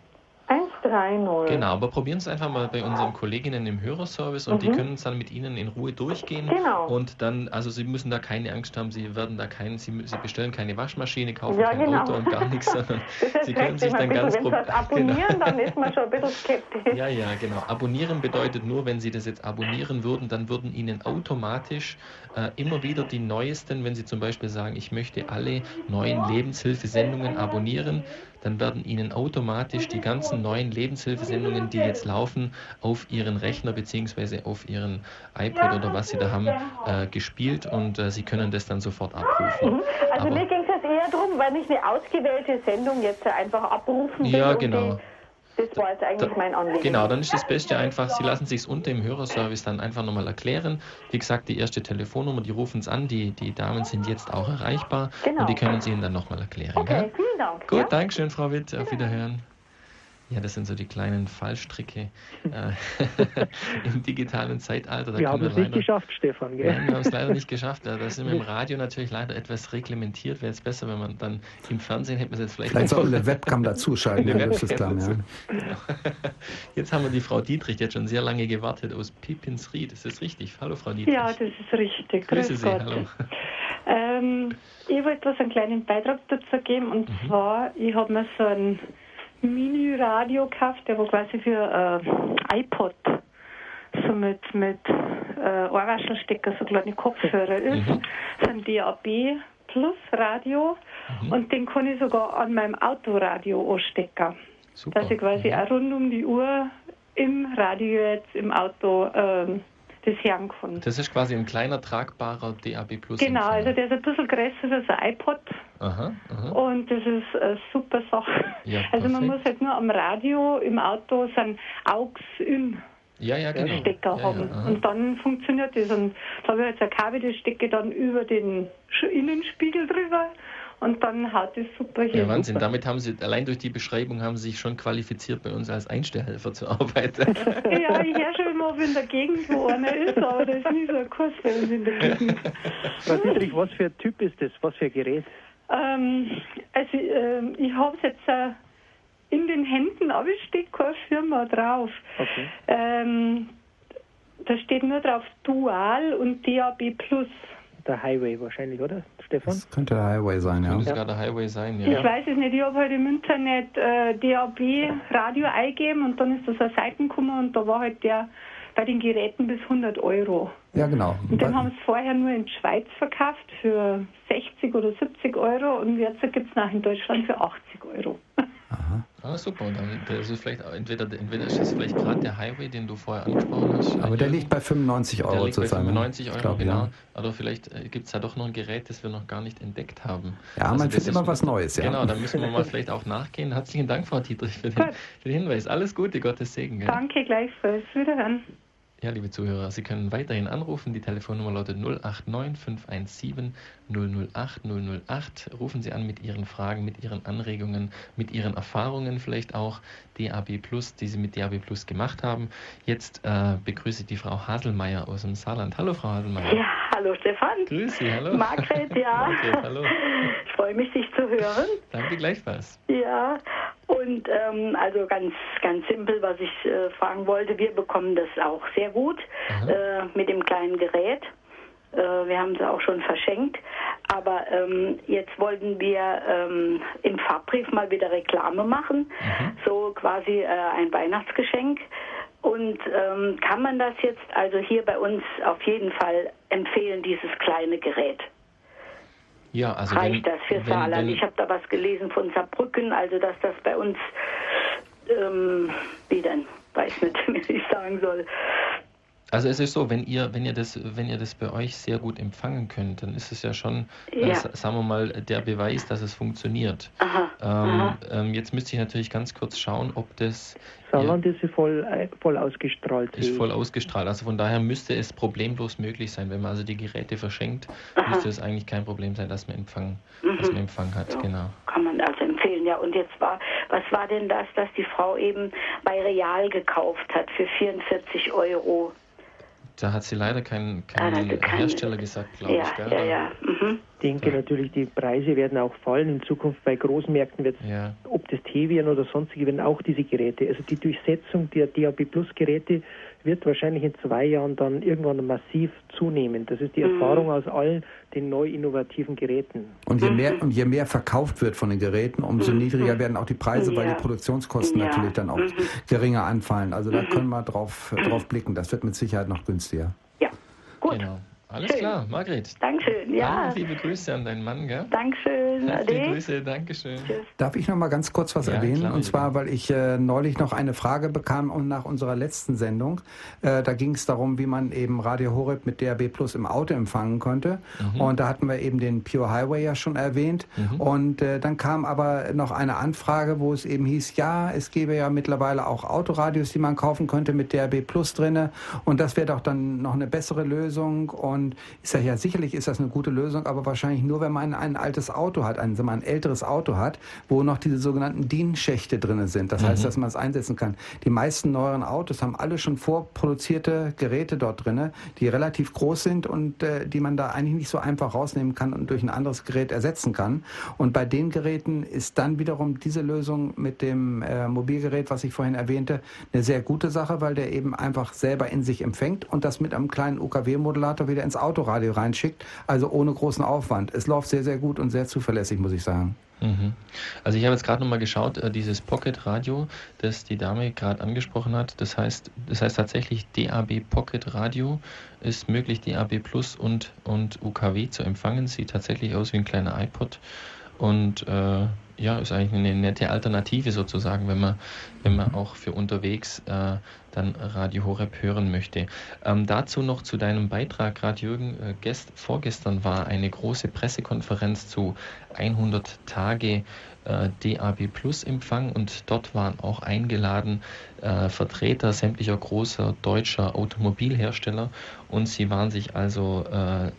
Speaker 6: 130.
Speaker 1: Genau, aber probieren Sie es einfach mal bei unseren Kolleginnen im Hörerservice und die können es dann mit Ihnen in Ruhe durchgehen.
Speaker 6: Mhm. Genau.
Speaker 1: Und dann, also Sie müssen da keine Angst haben, Sie werden da kein, Sie, Sie bestellen keine Waschmaschine, kaufen
Speaker 6: Ja,
Speaker 1: kein
Speaker 6: genau.
Speaker 1: Auto und gar nichts, sondern Sie können sich
Speaker 6: wenn
Speaker 1: dann ganz
Speaker 6: bisschen, wenn
Speaker 1: prob-
Speaker 6: Sie was abonnieren,
Speaker 1: Genau.
Speaker 6: dann ist man schon ein bisschen skeptisch.
Speaker 1: Ja, ja, genau. Abonnieren bedeutet nur, wenn Sie das jetzt abonnieren würden, dann würden Ihnen automatisch äh, immer wieder die neuesten, wenn Sie zum Beispiel sagen, ich möchte alle neuen Lebenshilfesendungen abonnieren, dann werden Ihnen automatisch die ganzen neuen Lebenshilfesendungen, die jetzt laufen, auf Ihren Rechner bzw. auf Ihren iPod oder was Sie da haben, äh, gespielt und äh, Sie können das dann sofort abrufen.
Speaker 6: Mhm. Also
Speaker 1: Aber-
Speaker 6: mir ging es eher darum, weil ich eine ausgewählte Sendung jetzt einfach abrufen will.
Speaker 1: Ja, genau.
Speaker 6: Die, das war jetzt eigentlich mein Anliegen.
Speaker 1: Genau, dann ist das Beste einfach, Sie lassen sich unter im Hörerservice dann einfach nochmal erklären. Wie gesagt, die erste Telefonnummer, die rufen es an, die, die Damen sind jetzt auch erreichbar
Speaker 6: Genau.
Speaker 1: und die können Sie Ihnen dann nochmal erklären.
Speaker 6: Okay,
Speaker 1: gell?
Speaker 6: vielen Dank.
Speaker 1: Gut,
Speaker 6: ja?
Speaker 1: Dankeschön, Frau Witt, auf Wiederhören. Ja, das sind so die kleinen Fallstricke äh, im digitalen Zeitalter. Da
Speaker 3: wir haben
Speaker 1: wir
Speaker 3: es nicht
Speaker 1: leider-
Speaker 3: geschafft, Stefan. Gell?
Speaker 1: Nein, wir haben es leider nicht geschafft. Da da sind wir im Radio natürlich leider etwas reglementiert. Wäre es besser, wenn man dann im Fernsehen hätte man es jetzt vielleicht
Speaker 2: Vielleicht wir eine Webcam dazuschalten,
Speaker 1: Eine
Speaker 2: Herr Löffelsklamm, ja.
Speaker 1: Webcam Genau. Jetzt haben wir die Frau Dietrich, die hat schon sehr lange gewartet aus Pipinsried. Ist das richtig? Hallo, Frau Dietrich.
Speaker 7: Ja, das ist richtig.
Speaker 1: Grüße
Speaker 7: Grüß
Speaker 1: Sie,
Speaker 7: Gott.
Speaker 1: hallo.
Speaker 7: Ähm, ich wollte was einen kleinen Beitrag dazu geben und
Speaker 1: Mhm.
Speaker 7: zwar, ich habe mir so ein Mini-Radio gekauft, der wo quasi für äh, iPod so mit, mit äh, Ohrwaschelstecker, so kleine Kopfhörer ist.
Speaker 1: Mhm.
Speaker 7: So ein DAB Plus Radio
Speaker 1: Mhm.
Speaker 7: und den kann ich sogar an meinem Autoradio anstecken.
Speaker 1: Super.
Speaker 7: Dass ich quasi
Speaker 1: Mhm.
Speaker 7: auch rund um die Uhr im Radio jetzt im Auto ähm, das kann.
Speaker 1: Das ist quasi ein kleiner, tragbarer DAB Plus.
Speaker 7: Genau, also der ist ein bisschen größer als ein iPod.
Speaker 1: Aha, aha.
Speaker 7: Und das ist eine super Sache.
Speaker 1: Ja,
Speaker 7: also man muss halt nur am Radio, im Auto so einen AUX-In
Speaker 1: Ja, ja, genau.
Speaker 7: Stecker
Speaker 1: ja,
Speaker 7: haben.
Speaker 1: Ja,
Speaker 7: und dann funktioniert das. Und da habe ich jetzt ein Kabel, das stecke ich dann über den Innenspiegel drüber und dann haut das super hier.
Speaker 1: Ja, Wahnsinn. Damit haben Sie, allein durch die Beschreibung haben Sie sich schon qualifiziert, bei uns als Einstellhelfer zu arbeiten.
Speaker 7: Ja, ich höre schon immer, ob in der Gegend wo einer ist, aber da ist nie so ein Kurs bei uns in der Gegend.
Speaker 3: Frau Dietrich, was für ein Typ ist das? Was für ein Gerät?
Speaker 7: Ähm, also ähm, ich habe es jetzt äh, in den Händen, aber es steht keine Firma drauf.
Speaker 3: Okay.
Speaker 7: Ähm, da steht nur drauf Dual und DAB Plus.
Speaker 3: Der Highway wahrscheinlich, oder, Stefan?
Speaker 2: Das könnte der Highway sein, ja.
Speaker 1: Könnte sogar der Highway sein,
Speaker 7: Ich
Speaker 1: ja.
Speaker 7: weiß es nicht, ich habe halt im Internet äh, DAB Radio eingegeben und dann ist das eine Seite gekommen und da war halt der bei den Geräten bis 100 Euro.
Speaker 2: Ja, genau.
Speaker 7: Und den haben sie vorher nur in die Schweiz verkauft für 60 oder 70 Euro und jetzt gibt es nach in Deutschland für 80 Euro.
Speaker 1: Ah, super. Und dann das ist vielleicht auch- entweder, entweder ist das vielleicht gerade der Highway, den du vorher angesprochen hast.
Speaker 2: Aber der liegt bei 95
Speaker 1: Der
Speaker 2: Euro
Speaker 1: liegt bei
Speaker 2: zusammen.
Speaker 1: 95 Euro,
Speaker 2: Ich glaub,
Speaker 1: genau.
Speaker 2: Ja,
Speaker 1: Aber vielleicht äh, gibt es da doch noch ein Gerät, das wir noch gar nicht entdeckt haben.
Speaker 2: ja man
Speaker 1: Also das
Speaker 2: findet immer was Neues, ja.
Speaker 1: Genau, da müssen wir mal vielleicht auch nachgehen. Herzlichen Dank, Frau Dietrich, für den,
Speaker 7: Gut.
Speaker 1: für den Hinweis. Alles Gute, Gottes Segen. Gell?
Speaker 7: Danke gleichfalls. Wiederhören.
Speaker 1: Ja, liebe Zuhörer, Sie können weiterhin anrufen. Die Telefonnummer lautet 089 517 008 008. Rufen Sie an mit Ihren Fragen, mit Ihren Anregungen, mit Ihren Erfahrungen, vielleicht auch DAB Plus, die Sie mit DAB Plus gemacht haben. Jetzt äh, begrüße ich die Frau Haselmeier aus dem Saarland. Hallo, Frau Haselmeier.
Speaker 4: Ja, hallo Stefan.
Speaker 1: Grüß Sie, hallo.
Speaker 4: Margret, ja.
Speaker 1: Margret, hallo.
Speaker 4: Ich freue mich, dich zu hören.
Speaker 1: Danke gleichfalls.
Speaker 4: Ja, und ähm, also ganz, ganz simpel, was ich äh, fragen wollte. Wir bekommen das auch sehr gut äh, mit dem kleinen Gerät. Äh, wir haben es auch schon verschenkt. Aber ähm, jetzt wollten wir ähm, im Farbbrief mal wieder Reklame machen. So quasi äh, ein Weihnachtsgeschenk. Und ähm, kann man das jetzt also hier bei uns auf jeden Fall empfehlen, dieses kleine Gerät?
Speaker 1: Ja, also
Speaker 4: reicht
Speaker 1: wenn,
Speaker 4: das für
Speaker 1: wenn,
Speaker 4: Saarland?
Speaker 1: wenn,
Speaker 4: Ich habe da was gelesen von Saarbrücken, also dass das bei uns, ähm, wie denn, weiß nicht, wie ich sagen soll.
Speaker 1: Also es ist so, wenn ihr, wenn ihr das, wenn ihr das bei euch sehr gut empfangen könnt, dann ist es ja schon, äh,
Speaker 4: Ja.
Speaker 1: sa- sagen wir mal, der Beweis, dass es funktioniert.
Speaker 4: Aha,
Speaker 1: Ähm, ähm, jetzt müsste ich natürlich ganz kurz schauen, ob das
Speaker 3: Saarland ist voll, äh, voll ausgestrahlt.
Speaker 1: ist voll ausgestrahlt. Also von daher müsste es problemlos möglich sein, wenn man also die Geräte verschenkt, müsste es eigentlich kein Problem sein, dass man Empfang, dass man Empfang hat.
Speaker 4: Ja.
Speaker 1: Genau.
Speaker 4: Kann man also empfehlen, ja. Und jetzt war, was war denn das, dass die Frau eben bei Real gekauft hat für 44 Euro?
Speaker 1: Da hat sie leider keinen,
Speaker 4: Ah,
Speaker 1: keinen
Speaker 4: also kein-
Speaker 1: Hersteller gesagt, glaube
Speaker 4: Ja,
Speaker 1: ich. Gell?
Speaker 4: ja, ja. Mhm.
Speaker 3: Ich denke natürlich, die Preise werden auch fallen. In Zukunft bei Großmärkten wird
Speaker 1: Ja.
Speaker 3: ob das Tevian oder sonstige werden auch diese Geräte. Also die Durchsetzung der DAB Plus Geräte wird wahrscheinlich in zwei Jahren dann irgendwann massiv zunehmen. Das ist die
Speaker 4: Mhm.
Speaker 3: Erfahrung aus all den neu innovativen Geräten.
Speaker 2: Und je, mehr, und je mehr verkauft wird von den Geräten, umso niedriger werden auch die Preise, weil
Speaker 4: Ja.
Speaker 2: die Produktionskosten
Speaker 4: Ja.
Speaker 2: natürlich dann auch
Speaker 4: Mhm.
Speaker 2: geringer anfallen. Also da können wir drauf, drauf blicken. Das wird mit Sicherheit noch günstiger.
Speaker 4: Ja, gut.
Speaker 1: Genau. Alles
Speaker 4: Schön.
Speaker 1: klar, Margret.
Speaker 4: Dankeschön, ja.
Speaker 1: Liebe Grüße an deinen Mann, gell?
Speaker 4: Dankeschön.
Speaker 1: Herzliche
Speaker 4: Ade.
Speaker 1: Grüße, Dankeschön.
Speaker 2: Darf ich noch mal ganz kurz was
Speaker 1: Ja,
Speaker 2: erwähnen?
Speaker 1: klar,
Speaker 2: und zwar, weil ich äh, neulich noch eine Frage bekam und nach unserer letzten Sendung. Äh, da ging es darum, wie man eben Radio Horeb mit DAB Plus im Auto empfangen konnte.
Speaker 1: Mhm.
Speaker 2: Und da hatten wir eben den Pure Highway ja schon erwähnt. Und äh, dann kam aber noch eine Anfrage, wo es eben hieß, ja, es gäbe ja mittlerweile auch Autoradios, die man kaufen könnte mit DAB Plus drinne. Und das wäre doch dann noch eine bessere Lösung. Und ich sage ja, sicherlich ist das eine gute Lösung, aber wahrscheinlich nur, wenn man ein altes Auto hat, ein, sagen wir ein älteres Auto hat, wo noch diese sogenannten DIN-Schächte drinne sind. Das heißt, dass man es einsetzen kann. Die meisten neueren Autos haben alle schon vorproduzierte Geräte dort drinne, die relativ groß sind und äh, die man da eigentlich nicht so einfach rausnehmen kann und durch ein anderes Gerät ersetzen kann. Und bei den Geräten ist dann wiederum diese Lösung mit dem äh, Mobilgerät, was ich vorhin erwähnte, eine sehr gute Sache, weil der eben einfach selber in sich empfängt und das mit einem kleinen UKW-Modulator wieder ins Autoradio reinschickt, also ohne großen Aufwand. Es läuft sehr, sehr gut und sehr zuverlässig, muss ich sagen.
Speaker 1: Mhm. Also ich habe jetzt gerade nochmal geschaut, äh, dieses Pocket Radio, das die Dame gerade angesprochen hat, das heißt, das heißt tatsächlich DAB Pocket Radio ist möglich, DAB Plus und, und UKW zu empfangen. Sieht tatsächlich aus wie ein kleiner iPod. und äh, ja, ist eigentlich eine nette Alternative sozusagen, wenn man, wenn man auch für unterwegs äh, dann Radio Horeb hören möchte. Ähm, dazu noch zu deinem Beitrag, gerade Jürgen, äh, gest, vorgestern war eine große Pressekonferenz zu 100 Tage äh, DAB Plus Empfang und dort waren auch eingeladen äh, Vertreter sämtlicher großer deutscher Automobilhersteller und sie waren sich also äh,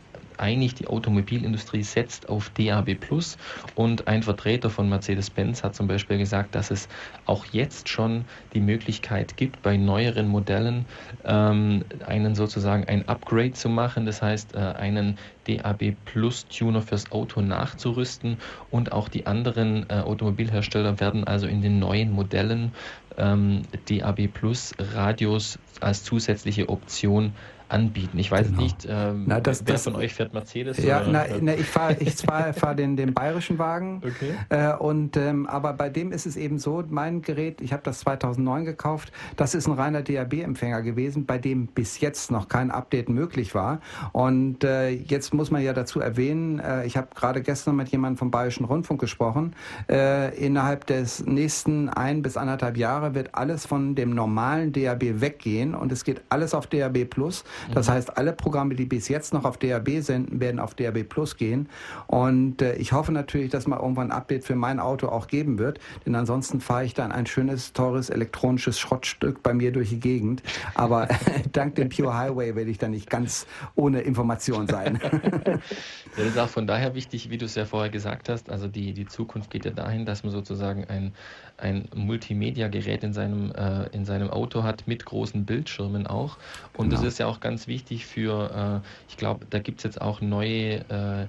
Speaker 1: einig, die Automobilindustrie setzt auf DAB Plus. Und ein Vertreter von Mercedes-Benz hat zum Beispiel gesagt, dass es auch jetzt schon die Möglichkeit gibt, bei neueren Modellen ähm, einen sozusagen ein Upgrade zu machen, das heißt äh, einen DAB Plus Tuner fürs Auto nachzurüsten. Und auch die anderen äh, Automobilhersteller werden also in den neuen Modellen ähm, DAB Plus Radios als zusätzliche Option anbieten. Ich weiß genau. nicht, ähm,
Speaker 2: na, das,
Speaker 1: wer
Speaker 2: das,
Speaker 1: von euch fährt Mercedes?
Speaker 2: Ja, na, na, ich fahre ich fahr, fahr den, den bayerischen Wagen. Okay. Äh, und, ähm, aber bei dem ist es eben so, mein Gerät, ich habe das 2009 gekauft, das ist ein reiner DAB-Empfänger gewesen, bei dem bis jetzt noch kein Update möglich war. Und äh, jetzt muss man ja dazu erwähnen, äh, ich habe gerade gestern mit jemandem vom Bayerischen Rundfunk gesprochen, äh, innerhalb des nächsten ein bis anderthalb Jahre wird alles von dem normalen DAB weggehen und es geht alles auf DAB Plus. Das mhm. heißt, alle Programme, die bis jetzt noch auf DAB senden, werden auf DAB Plus gehen. Und äh, ich hoffe natürlich, dass mal irgendwann ein Update für mein Auto auch geben wird. Denn ansonsten fahre ich dann ein schönes, teures elektronisches Schrottstück bei mir durch die Gegend. Aber dank dem Pure Highway werde ich dann nicht ganz ohne Information sein.
Speaker 1: das ist auch von daher wichtig, wie du es ja vorher gesagt hast. Also die, die Zukunft geht ja dahin, dass man sozusagen ein, ein Multimedia-Gerät in seinem, äh, in seinem Auto hat mit großen Bildschirmen auch. Und genau. das ist ja auch ganz wichtig für, äh, ich glaube, da gibt es jetzt auch neue äh,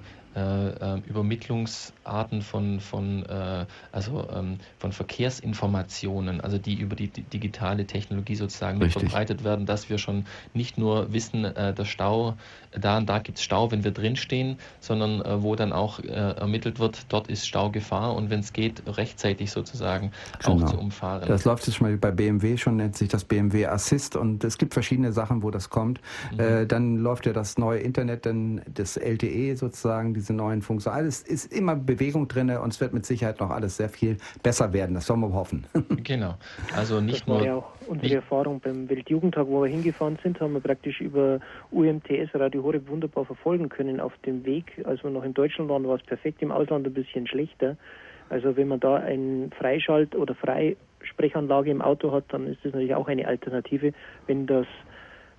Speaker 1: äh, äh, Übermittlungsarten von, von, äh, also, ähm, von Verkehrsinformationen, also die über die, digitale Technologie sozusagen verbreitet werden, dass wir schon nicht nur wissen, äh, der Stau, da und da gibt es Stau, wenn wir drinstehen, sondern äh, wo dann auch äh, ermittelt wird, dort ist Staugefahr und wenn es geht, rechtzeitig sozusagen genau. auch zu umfahren.
Speaker 2: Das läuft jetzt schon mal bei BMW schon, nennt sich das BMW Assist und es gibt verschiedene Sachen, wo das kommt. Mhm. dann läuft ja das neue Internet, dann das LTE sozusagen, diese neuen Funktionen. Alles ist immer Bewegung drin und es wird mit Sicherheit noch alles sehr viel besser werden. Das sollen wir hoffen.
Speaker 1: genau. Also nicht das war nur.
Speaker 3: ja auch unsere Erfahrung beim Weltjugendtag, wo wir hingefahren sind, haben wir praktisch über UMTS Radio Horeb wunderbar verfolgen können auf dem Weg. Als wir noch in Deutschland waren, war es perfekt, im Ausland ein bisschen schlechter. Also wenn man da ein Freischalt- oder Freisprechanlage im Auto hat, dann ist das natürlich auch eine Alternative, wenn das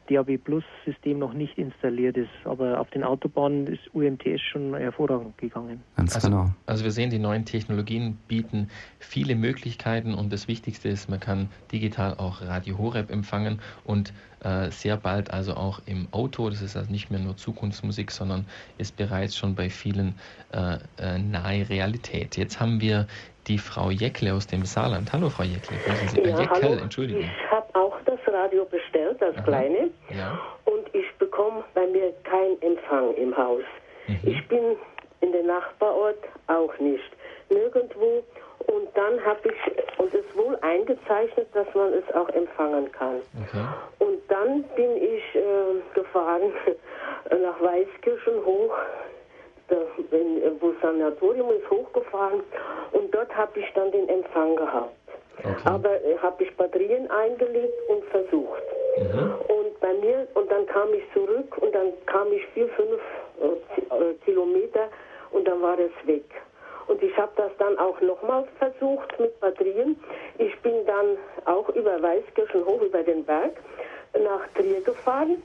Speaker 3: DAB Plus System noch nicht installiert ist. Aber auf den Autobahnen ist UMTS schon hervorragend gegangen.
Speaker 1: Ganz also, genau. Also wir sehen, die neuen Technologien bieten viele Möglichkeiten und das Wichtigste ist, man kann digital auch Radio Horeb empfangen und äh, sehr bald also auch im Auto. Das ist also nicht mehr nur Zukunftsmusik, sondern ist bereits schon bei vielen äh, äh, nahe Realität. Jetzt haben wir die Frau Jäckle aus dem Saarland. Hallo Frau Jäckle.
Speaker 8: Sie, ja, Jäckel, hallo. Entschuldigung. Ich habe auch das Radio bestellt, das Aha. kleine. Ja. Und ich bekomme bei mir keinen Empfang im Haus. Mhm. Ich bin in den Nachbarort auch nicht. Nirgendwo. Und dann habe ich, und es wohl eingezeichnet, dass man es auch empfangen kann. Okay. Und dann bin ich äh, gefahren nach Weißkirchen hoch wenn, wo Sanatorium ist, hochgefahren und dort habe ich dann den Empfang gehabt. Okay. Aber äh, habe ich Batterien eingelegt und versucht. Mhm. Und bei mir, und dann kam ich zurück und dann kam ich vier, fünf äh, äh Kilometer und dann war es weg. Und ich habe das dann auch nochmals versucht mit Batterien. Ich bin dann auch über Weißkirchen hoch, über den Berg, nach Trier gefahren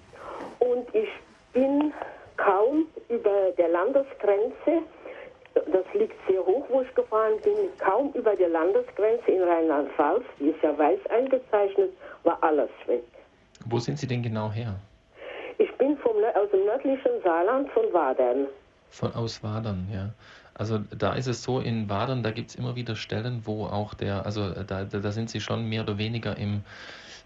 Speaker 8: und ich bin kaum über der Landesgrenze, das liegt sehr hoch, wo ich gefahren bin, kaum über der Landesgrenze in Rheinland-Pfalz, die ist ja weiß eingezeichnet, war alles weg.
Speaker 1: Wo sind Sie denn genau her?
Speaker 8: Ich bin vom, aus dem nördlichen Saarland von Wadern.
Speaker 1: Von aus Wadern, ja. Also da ist es so, in Wadern, da gibt es immer wieder Stellen, wo auch der, also da, da sind Sie schon mehr oder weniger im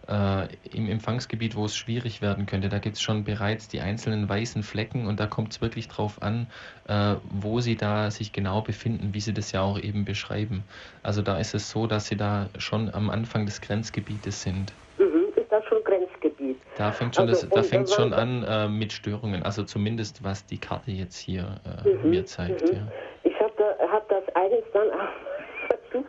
Speaker 1: äh, im Empfangsgebiet, wo es schwierig werden könnte. Da gibt es schon bereits die einzelnen weißen Flecken und da kommt es wirklich drauf an, äh, wo sie da sich genau befinden, wie sie das ja auch eben beschreiben. Also da ist es so, dass sie da schon am Anfang des Grenzgebietes sind.
Speaker 8: Mhm, ist das schon Grenzgebiet?
Speaker 1: Da fängt schon also, da fängt schon an äh, mit Störungen, also zumindest was die Karte jetzt hier äh, mhm, mir zeigt. Mhm. Ja.
Speaker 8: Ich habe habe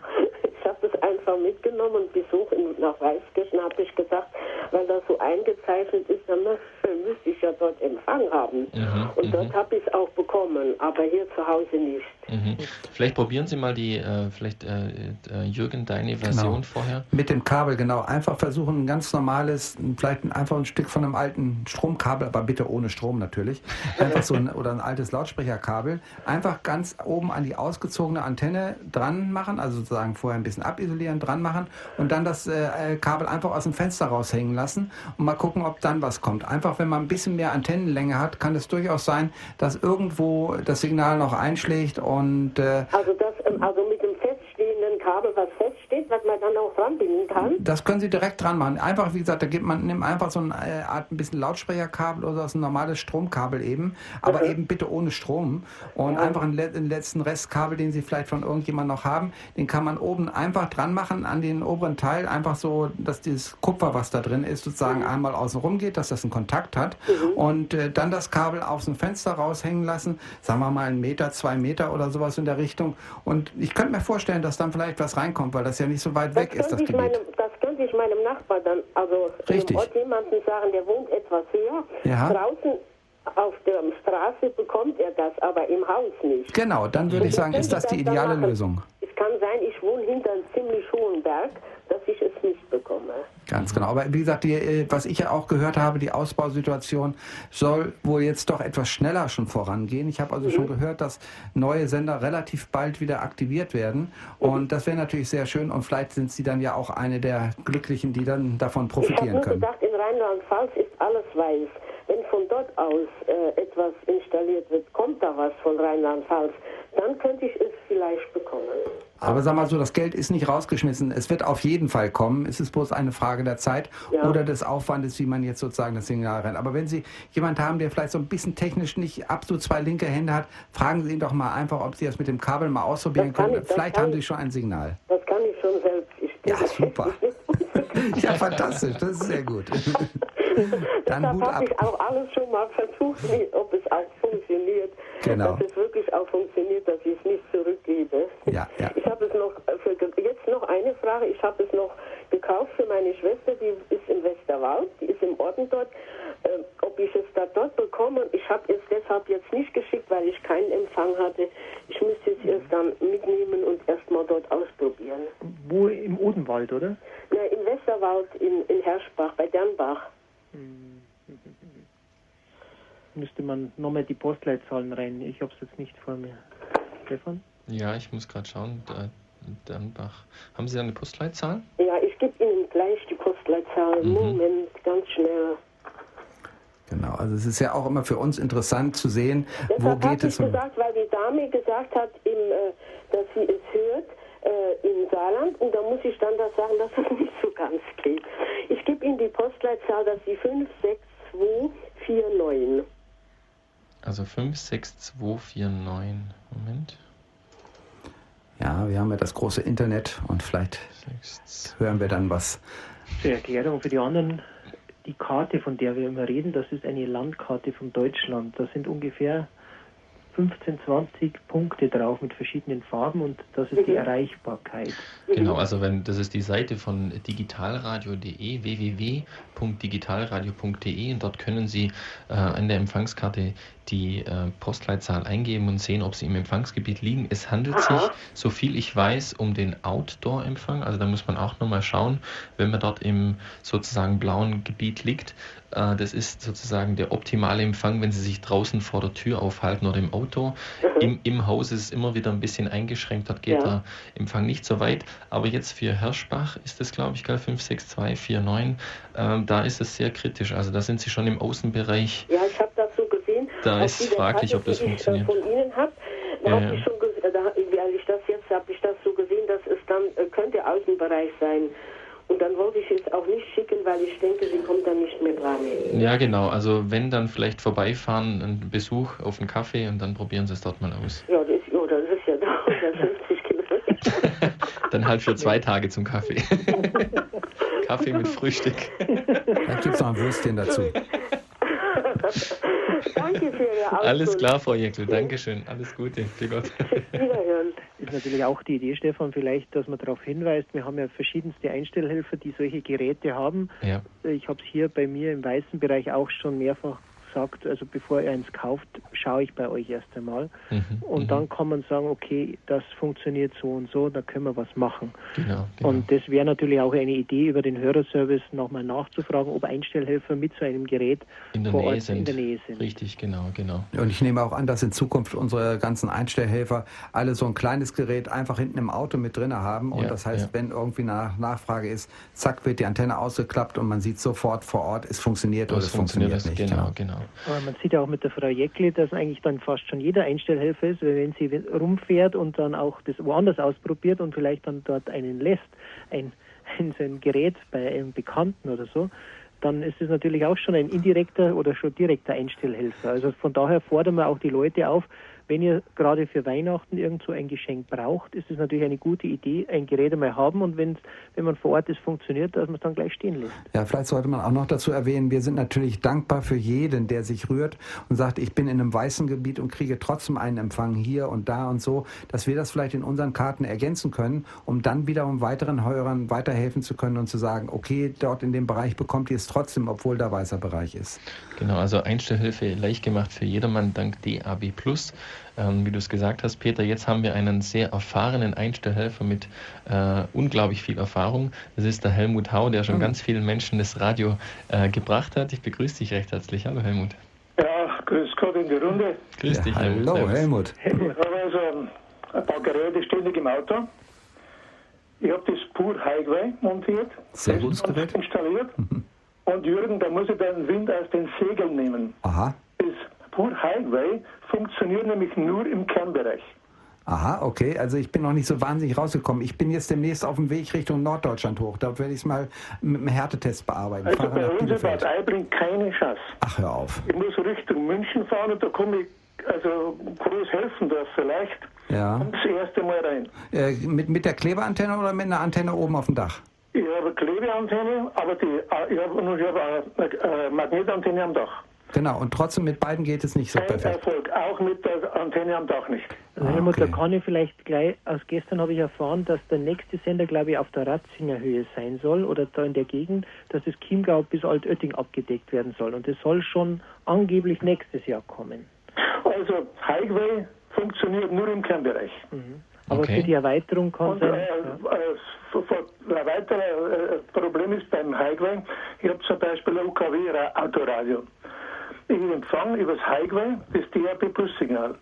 Speaker 8: ich habe das einfach mitgenommen und Besuch in, nach Weißkirchen habe ich gesagt, weil das so eingezeichnet ist, dann müsste ich ja dort Empfang haben. Mhm, und dort mhm. habe ich es auch bekommen, aber hier zu Hause nicht.
Speaker 1: Mhm. Vielleicht probieren Sie mal die, äh, vielleicht äh, äh Jürgen, deine Version genau. vorher.
Speaker 2: Mit dem Kabel, genau. Einfach versuchen, ein ganz normales, vielleicht einfach ein Stück von einem alten Stromkabel, aber bitte ohne Strom natürlich. Einfach so ein, oder ein altes Lautsprecherkabel. Einfach ganz oben an die ausgezogene Antenne dran machen, also sozusagen vorher ein bisschen abisolieren, dran machen und dann das äh, Kabel einfach aus dem Fenster raushängen lassen und mal gucken, ob dann was kommt. Einfach, wenn man ein bisschen mehr Antennenlänge hat, kann es durchaus sein, dass irgendwo das Signal noch einschlägt und
Speaker 8: äh, also das ähm, also mit dem feststehenden Kabel, was feststeht, was man dann auch dran binden kann.
Speaker 2: Das können Sie direkt dran machen. Einfach, wie gesagt, da gibt man nimmt einfach so eine äh, Art ein bisschen Lautsprecherkabel oder so ein normales Stromkabel eben, aber okay. eben bitte ohne Strom und ja. einfach einen, einen, letzten Restkabel, den Sie vielleicht von irgendjemand noch haben, den kann man oben einfach dran machen an den oberen Teil, einfach so, dass dieses Kupfer, was da drin ist, sozusagen mhm. einmal außen rum geht, dass das einen Kontakt hat mhm. und äh, dann das Kabel aus dem Fenster raushängen lassen, sagen wir mal einen Meter, zwei Meter oder sowas in der Richtung und ich könnte mir vorstellen, dass dann vielleicht was reinkommt, weil das ja nicht so weit das weg ist, das Gebiet.
Speaker 8: Meinem, das könnte ich meinem Nachbar dann, also
Speaker 2: Richtig.
Speaker 8: Ort jemanden sagen, der wohnt etwas höher. Ja. Draußen auf der Straße bekommt er das, aber im Haus nicht.
Speaker 2: Genau, dann würde ich sagen, ist das die ideale Lösung.
Speaker 8: Es kann sein, ich wohne hinter einem ziemlich hohen Berg, dass ich es nicht bekomme.
Speaker 2: Ganz genau. Aber wie gesagt, die, äh, was ich ja auch gehört habe, die Ausbausituation soll wohl jetzt doch etwas schneller schon vorangehen. Ich habe also mhm. schon gehört, dass neue Sender relativ bald wieder aktiviert werden. Mhm. Und das wäre natürlich sehr schön. Und vielleicht sind Sie dann ja auch eine der Glücklichen, die dann davon profitieren
Speaker 8: ich
Speaker 2: können.
Speaker 8: Ich habe gesagt, in Rheinland-Pfalz ist alles weiß. Wenn von dort aus äh, etwas installiert wird, kommt da was von Rheinland-Pfalz, dann könnte ich es vielleicht bekommen.
Speaker 2: Aber sag mal so, das Geld ist nicht rausgeschmissen. Es wird auf jeden Fall kommen. Es ist bloß eine Frage der Zeit ja. oder des Aufwandes, wie man jetzt sozusagen das Signal rennt. Aber wenn Sie jemanden haben, der vielleicht so ein bisschen technisch nicht absolut zwei linke Hände hat, fragen Sie ihn doch mal einfach, ob Sie das mit dem Kabel mal ausprobieren können. Ich, vielleicht haben Sie schon ein Signal.
Speaker 8: Das kann ich schon selbst. Ich
Speaker 2: ja, super. ja, fantastisch. Das ist sehr gut.
Speaker 8: Dann Deshalb habe ich auch alles schon mal versucht, ob es auch funktioniert.
Speaker 2: Genau.
Speaker 8: Dass es wirklich auch funktioniert, dass ich es nicht zurückgebe.
Speaker 2: Ja, ja.
Speaker 8: Ich habe es noch, für, jetzt noch eine Frage, ich habe es noch gekauft für meine Schwester, die ist im Westerwald, die ist im Orden dort. Äh, ob ich es da dort bekomme, ich habe es deshalb jetzt nicht geschickt, weil ich keinen Empfang hatte. Ich müsste es erst dann mitnehmen und erstmal dort ausprobieren.
Speaker 3: Wo im Odenwald, oder?
Speaker 8: Ja, im Westerwald in, in Herschbach, bei Dernbach.
Speaker 3: Müsste man nochmal die Postleitzahlen rein. Ich habe es jetzt nicht vor mir. Stefan?
Speaker 1: Ja, ich muss gerade schauen. Dernbach. Haben Sie da eine Postleitzahl?
Speaker 8: Ja, ich gebe Ihnen gleich die Postleitzahl. Mhm. Moment, ganz schnell.
Speaker 2: Genau, also es ist ja auch immer für uns interessant zu sehen,
Speaker 8: Deshalb
Speaker 2: wo geht
Speaker 8: es um. gesagt, weil die Dame gesagt hat, im, äh, dass sie es hört äh, im Saarland und da muss ich dann das sagen, dass es nicht so ganz geht. Ich gebe Ihnen die Postleitzahl, das ist die 56249.
Speaker 1: Also 56249. Moment.
Speaker 2: Ja, wir haben ja das große Internet und vielleicht Sechs. hören wir dann was.
Speaker 3: Zur Erklärung für die anderen, die Karte, von der wir immer reden, das ist eine Landkarte von Deutschland. Das sind ungefähr 15, 20 Punkte drauf mit verschiedenen Farben und das ist die mhm. Erreichbarkeit.
Speaker 1: Genau, also wenn das ist die Seite von digitalradio.de, www.digitalradio.de und dort können Sie äh, an der Empfangskarte die äh, Postleitzahl eingeben und sehen, ob sie im Empfangsgebiet liegen. Es handelt Aha. sich, so viel ich weiß, um den Outdoor-Empfang. Also da muss man auch nochmal schauen, wenn man dort im sozusagen blauen Gebiet liegt. Äh, das ist sozusagen der optimale Empfang, wenn Sie sich draußen vor der Tür aufhalten oder im Auto. Mhm. Im, Im Haus ist es immer wieder ein bisschen eingeschränkt, dort geht ja. der Empfang nicht so weit. Aber jetzt für Hirschbach ist es, glaube ich, 56249. Ähm, da ist es sehr kritisch. Also da sind Sie schon im Außenbereich.
Speaker 8: Ja, ich habe
Speaker 1: da ist fraglich, ob das
Speaker 8: ich,
Speaker 1: funktioniert.
Speaker 8: von Ihnen habe, da ja, habe ich schon da, ich das jetzt habe ich das so gesehen, dass es dann äh, könnte Außenbereich sein. Und dann wollte ich es auch nicht schicken, weil ich denke, sie kommt dann nicht mehr dran.
Speaker 1: Ja, genau. Also wenn dann vielleicht vorbeifahren, ein Besuch auf einen Kaffee und dann probieren Sie es dort mal aus.
Speaker 8: Ja, das, ja, das ist ja da 150 Kilometer.
Speaker 1: dann halt für zwei Tage zum Kaffee. Kaffee mit Frühstück.
Speaker 2: Dann gibt es noch ein Würstchen dazu.
Speaker 8: Danke
Speaker 1: für Ihre Auskunft. Alles klar, Frau Jeckel, Dankeschön. Alles Gute. Für Gott.
Speaker 3: Wiederhören. Ist natürlich auch die Idee, Stefan, vielleicht, dass man darauf hinweist, wir haben ja verschiedenste Einstellhelfer, die solche Geräte haben. Ja. Ich habe es hier bei mir im weißen Bereich auch schon mehrfach sagt, also bevor er eins kauft, schaue ich bei euch erst einmal. Mhm, und mhm. dann kann man sagen, okay, das funktioniert so und so, da können wir was machen. Genau, genau. Und das wäre natürlich auch eine Idee, über den Hörerservice nochmal nachzufragen, ob Einstellhelfer mit so einem Gerät
Speaker 1: in der, vor Ort in der Nähe sind. Richtig, genau, genau.
Speaker 2: Und ich nehme auch an, dass in Zukunft unsere ganzen Einstellhelfer alle so ein kleines Gerät einfach hinten im Auto mit drin haben. Und ja, das heißt, ja. wenn irgendwie eine Nachfrage ist, zack, wird die Antenne ausgeklappt und man sieht sofort vor Ort, es funktioniert das oder es funktioniert, funktioniert nicht.
Speaker 1: Genau, genau.
Speaker 3: Aber man sieht ja auch mit der Frau Jäckli, dass eigentlich dann fast schon jeder Einstellhelfer ist, weil wenn sie rumfährt und dann auch das woanders ausprobiert und vielleicht dann dort einen lässt, ein, ein, so ein Gerät bei einem Bekannten oder so, dann ist es natürlich auch schon ein indirekter oder schon direkter Einstellhelfer. Also von daher fordern wir auch die Leute auf, wenn ihr gerade für Weihnachten irgendwo ein Geschenk braucht, ist es natürlich eine gute Idee, ein Gerät einmal haben und wenn wenn man vor Ort ist, funktioniert, dass man es dann gleich stehen lässt.
Speaker 2: Ja, vielleicht sollte man auch noch dazu erwähnen, wir sind natürlich dankbar für jeden, der sich rührt und sagt, ich bin in einem weißen Gebiet und kriege trotzdem einen Empfang hier und da und so, dass wir das vielleicht in unseren Karten ergänzen können, um dann wiederum weiteren Hörern weiterhelfen zu können und zu sagen, okay, dort in dem Bereich bekommt ihr es trotzdem, obwohl da weißer Bereich ist.
Speaker 1: Genau, also Einstellhilfe leicht gemacht für jedermann dank DAB Plus. Ähm, wie du es gesagt hast, Peter, jetzt haben wir einen sehr erfahrenen Einstellhelfer mit äh, unglaublich viel Erfahrung. Das ist der Helmut Hau, der schon mhm. ganz vielen Menschen das Radio äh, gebracht hat. Ich begrüße dich recht herzlich. Hallo Helmut.
Speaker 9: Ja, grüß Gott in die Runde.
Speaker 1: Grüß dich,
Speaker 2: ja, Helmut. Hallo Helmut.
Speaker 9: Ich habe also ein paar Geräte ständig im Auto. Ich habe das Pur Highway montiert,
Speaker 2: Sehr gutes Gerät.
Speaker 9: installiert. Und Jürgen, da muss ich den Wind aus den Segeln nehmen.
Speaker 2: Aha.
Speaker 9: Das Pur Highway funktioniert nämlich nur im Kernbereich.
Speaker 2: Aha, okay. Also ich bin noch nicht so wahnsinnig rausgekommen. Ich bin jetzt demnächst auf dem Weg Richtung Norddeutschland hoch. Da werde ich es mal mit einem Härtetest bearbeiten.
Speaker 9: Also bei uns in Bad Aibling keine Chance.
Speaker 2: Ach, hör auf.
Speaker 9: Ich muss Richtung München fahren und da komme ich also groß helfen das vielleicht.
Speaker 2: Ja.
Speaker 9: Und das erste Mal rein.
Speaker 2: Äh, mit, mit der Klebeantenne oder mit einer Antenne oben auf dem Dach?
Speaker 9: Ich habe eine Klebeantenne, aber die, äh, ich habe, ich habe eine Magnetantenne am Dach.
Speaker 2: Genau, und trotzdem mit beiden geht es nicht so
Speaker 9: Kein
Speaker 2: perfekt.
Speaker 9: Erfolg, auch mit der Antenne am Dach nicht.
Speaker 3: Also Helmut, okay. da kann ich vielleicht gleich, aus gestern habe ich erfahren, dass der nächste Sender, glaube ich, auf der Ratzinger Höhe sein soll oder da in der Gegend, dass das Chiemgau bis Altötting abgedeckt werden soll. Und das soll schon angeblich nächstes Jahr kommen.
Speaker 9: Also Highway funktioniert nur im Kernbereich.
Speaker 3: Mhm. Aber okay. für die Erweiterung kann Und, sein. Äh,
Speaker 9: äh, ein weiteres äh, Problem ist beim Highway, ich habe zum Beispiel ein UKW-Autoradio. Ich empfange über das Highway das DAB Plus Signal.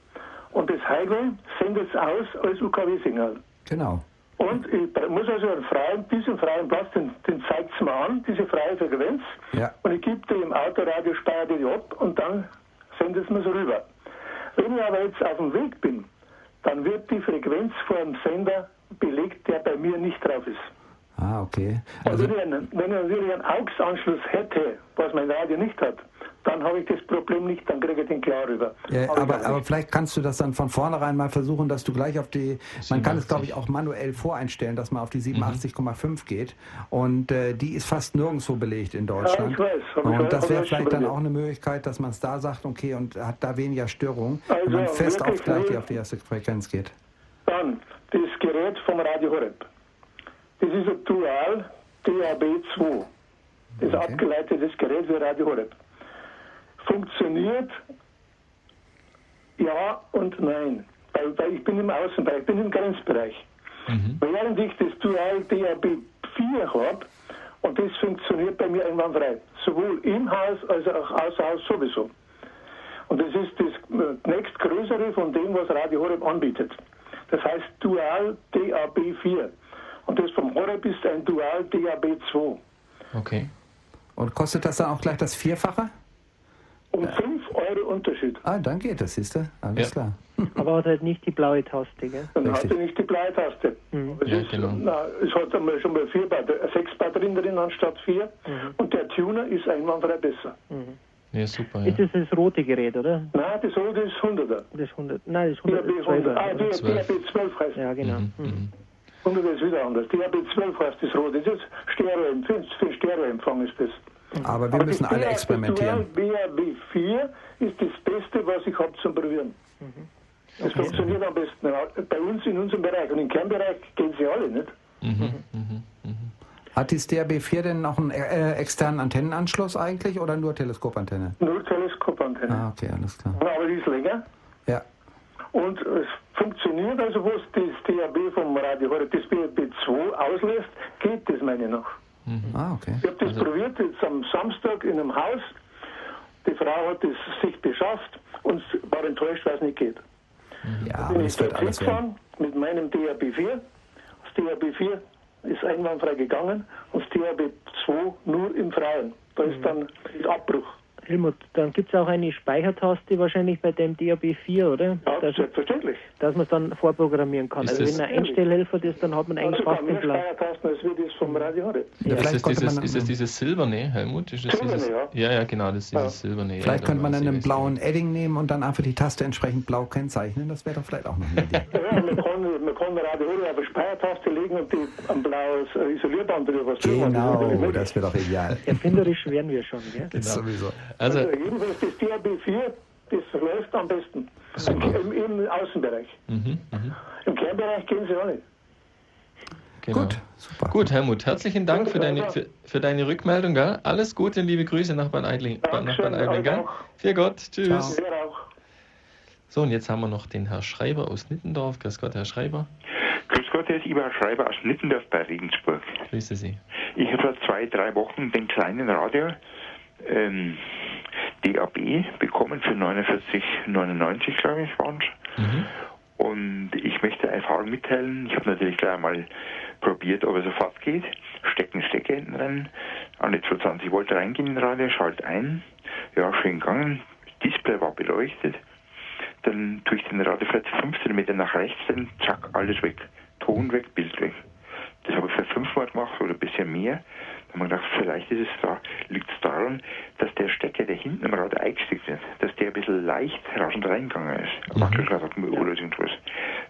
Speaker 9: Und das Highway sendet es aus als UKW-Signal.
Speaker 2: Genau.
Speaker 9: Und ich muss also einen freien, diesen freien Platz, den, den zeigt es mir an, diese freie Frequenz.
Speaker 2: Ja.
Speaker 9: Und ich gebe die im Autoradio, speichere die ab und dann sendet es mir so rüber. Wenn ich aber jetzt auf dem Weg bin, dann wird die Frequenz vor dem Sender belegt, der bei mir nicht drauf ist.
Speaker 2: Ah, okay.
Speaker 9: Also, wenn, ich einen, wenn ich natürlich einen AUX-Anschluss hätte, was mein Radio nicht hat, dann habe ich das Problem nicht, dann kriege ich den klar rüber.
Speaker 2: Ja, aber, aber vielleicht kannst du das dann von vornherein mal versuchen, dass du gleich auf die, 87. man kann es glaube ich auch manuell voreinstellen, dass man auf die 87,5 mhm. geht und äh, die ist fast nirgendwo belegt in Deutschland.
Speaker 9: Ja, ich weiß.
Speaker 2: Und das wäre vielleicht dann auch eine Möglichkeit, dass man es da sagt, okay, und hat da weniger Störung, also, wenn man fest auf gleich die, auf die erste Frequenz geht.
Speaker 9: Dann das Gerät vom Radio Horeb. Das ist ein Dual DAB2. Das ist okay. abgeleitetes Gerät für Radio Horeb funktioniert ja und nein. Weil, weil ich bin im Außenbereich, ich bin im Grenzbereich. Mhm. Während ich das Dual DAB 4 habe, und das funktioniert bei mir einwandfrei. Sowohl im Haus als auch außer Haus sowieso. Und das ist das nächstgrößere von dem, was Radio Horeb anbietet. Das heißt Dual DAB 4. Und das vom Horeb ist ein Dual DAB 2.
Speaker 2: Okay. Und kostet das dann auch gleich das Vierfache?
Speaker 9: Um 5 Euro Unterschied.
Speaker 2: Ah, dann geht das, siehst du? Alles ja. klar.
Speaker 3: Aber hat halt nicht die blaue Taste, gell?
Speaker 9: Dann Richtig. hat er nicht die blaue Taste. Mhm. Es, ja, ist, genau. na, es hat einmal schon mal vier Batter sechs Batterien drin anstatt vier. Mhm. Und der Tuner ist einwandfrei besser.
Speaker 1: Mhm. Ja, super.
Speaker 3: Ja. Ist das das rote Gerät, oder?
Speaker 9: Nein, das rote ist 100er.
Speaker 3: Das 100, nein, das 100
Speaker 9: DAB 100. Ah, DAB 12. 12 heißt
Speaker 3: Ja, genau. Mhm.
Speaker 9: Mhm. 100 ist wieder anders. DAB 12 heißt das rote. Das ist Stereo, für, für Stereoempfang ist das.
Speaker 2: Aber wir Aber müssen alle experimentieren.
Speaker 9: BRB 4 ist das Beste, was ich habe zum Probieren. Mhm. Das okay. funktioniert am besten bei uns in unserem Bereich. Und im Kernbereich gehen sie alle nicht. Mhm.
Speaker 2: Mhm. mhm. Hat die DRB4 denn noch einen äh, externen Antennenanschluss eigentlich oder nur Teleskopantenne?
Speaker 9: Nur Teleskopantenne.
Speaker 2: Ah, okay, alles klar.
Speaker 9: Aber die ist länger.
Speaker 2: Ja.
Speaker 9: Und es funktioniert also, was das DAB vom Radio das BRB2 auslässt, geht das meine ich noch.
Speaker 2: Mhm. Ah, okay.
Speaker 9: Ich habe das also probiert jetzt am Samstag in einem Haus. Die Frau hat es sich beschafft und war enttäuscht, weil es nicht geht.
Speaker 2: Mhm. Ja, bin ich dort
Speaker 9: gefahren mit meinem DAB4. Das DAB4 ist einwandfrei gegangen und das DAB2 nur im Freien. Da ist mhm. dann Abbruch.
Speaker 3: Helmut, dann gibt es auch eine Speichertaste wahrscheinlich bei dem DAB4, oder?
Speaker 9: Ja, dass, selbstverständlich.
Speaker 3: Dass man es dann vorprogrammieren kann. Ist also wenn ein Einstellhelfer ist, dann hat man eigentlich
Speaker 9: also fast den Platz. Speichertasten als wie das vom Radio hat.
Speaker 1: Ja, ist, es dieses, ist es dieses Silberne, Helmut? Ist
Speaker 9: Silberne,
Speaker 1: dieses,
Speaker 9: ja.
Speaker 1: Ja, ja, genau, das ist dieses Silberne.
Speaker 2: Vielleicht könnte man dann einen blauen Edding nehmen und dann einfach die Taste entsprechend blau kennzeichnen. Das wäre doch vielleicht auch noch eine Idee.
Speaker 9: ja, man kann, man kann Radio auf eine Speichertaste legen und die, ein blaues Isolierband drüber.
Speaker 2: Genau, das wäre doch ideal.
Speaker 3: Erfinderisch wären wir schon, gell?
Speaker 2: Genau. sowieso.
Speaker 9: Also, also jedenfalls das DRB4, das läuft am besten. Im, Im, Außenbereich. Mhm, mh. Im Kernbereich gehen sie auch nicht.
Speaker 1: Genau. Gut, super. Gut, Helmut, herzlichen Dank für deine, für, für deine Rückmeldung. Gell? Alles Gute, liebe Grüße nach Bad Aidling. Nach Bad Aidling gell? Für Gott, tschüss. So, und jetzt haben wir noch den Herr Schreiber aus Nittendorf. Grüß Gott, Herr Schreiber.
Speaker 10: Grüß Gott, Herr Eberhard Schreiber aus Nittendorf bei Regensburg.
Speaker 1: Grüße Sie.
Speaker 10: Ich habe vor zwei, drei Wochen den kleinen Radio ähm, DAB bekommen für 49,99 glaube ich waren. Mhm. Und ich möchte Erfahrung mitteilen. Ich habe natürlich gleich mal probiert, ob er sofort geht. Stecken Stecke hinten rein, an die 220 Volt reingehen in den Radio, schalt ein. Ja, schön gegangen. Display war beleuchtet. Dann tue ich den vielleicht 15 Meter nach rechts, dann zack, alles weg. Ton weg, Bild weg. Das habe ich vielleicht fünfmal gemacht oder ein bisschen mehr. Da haben wir gedacht, vielleicht ist es da, liegt es daran, dass der Stecker, der hinten im Rad eingesteckt ist, dass der ein bisschen leicht raus und reingegangen ist. Mhm. Hat mir ja. oder irgendwas.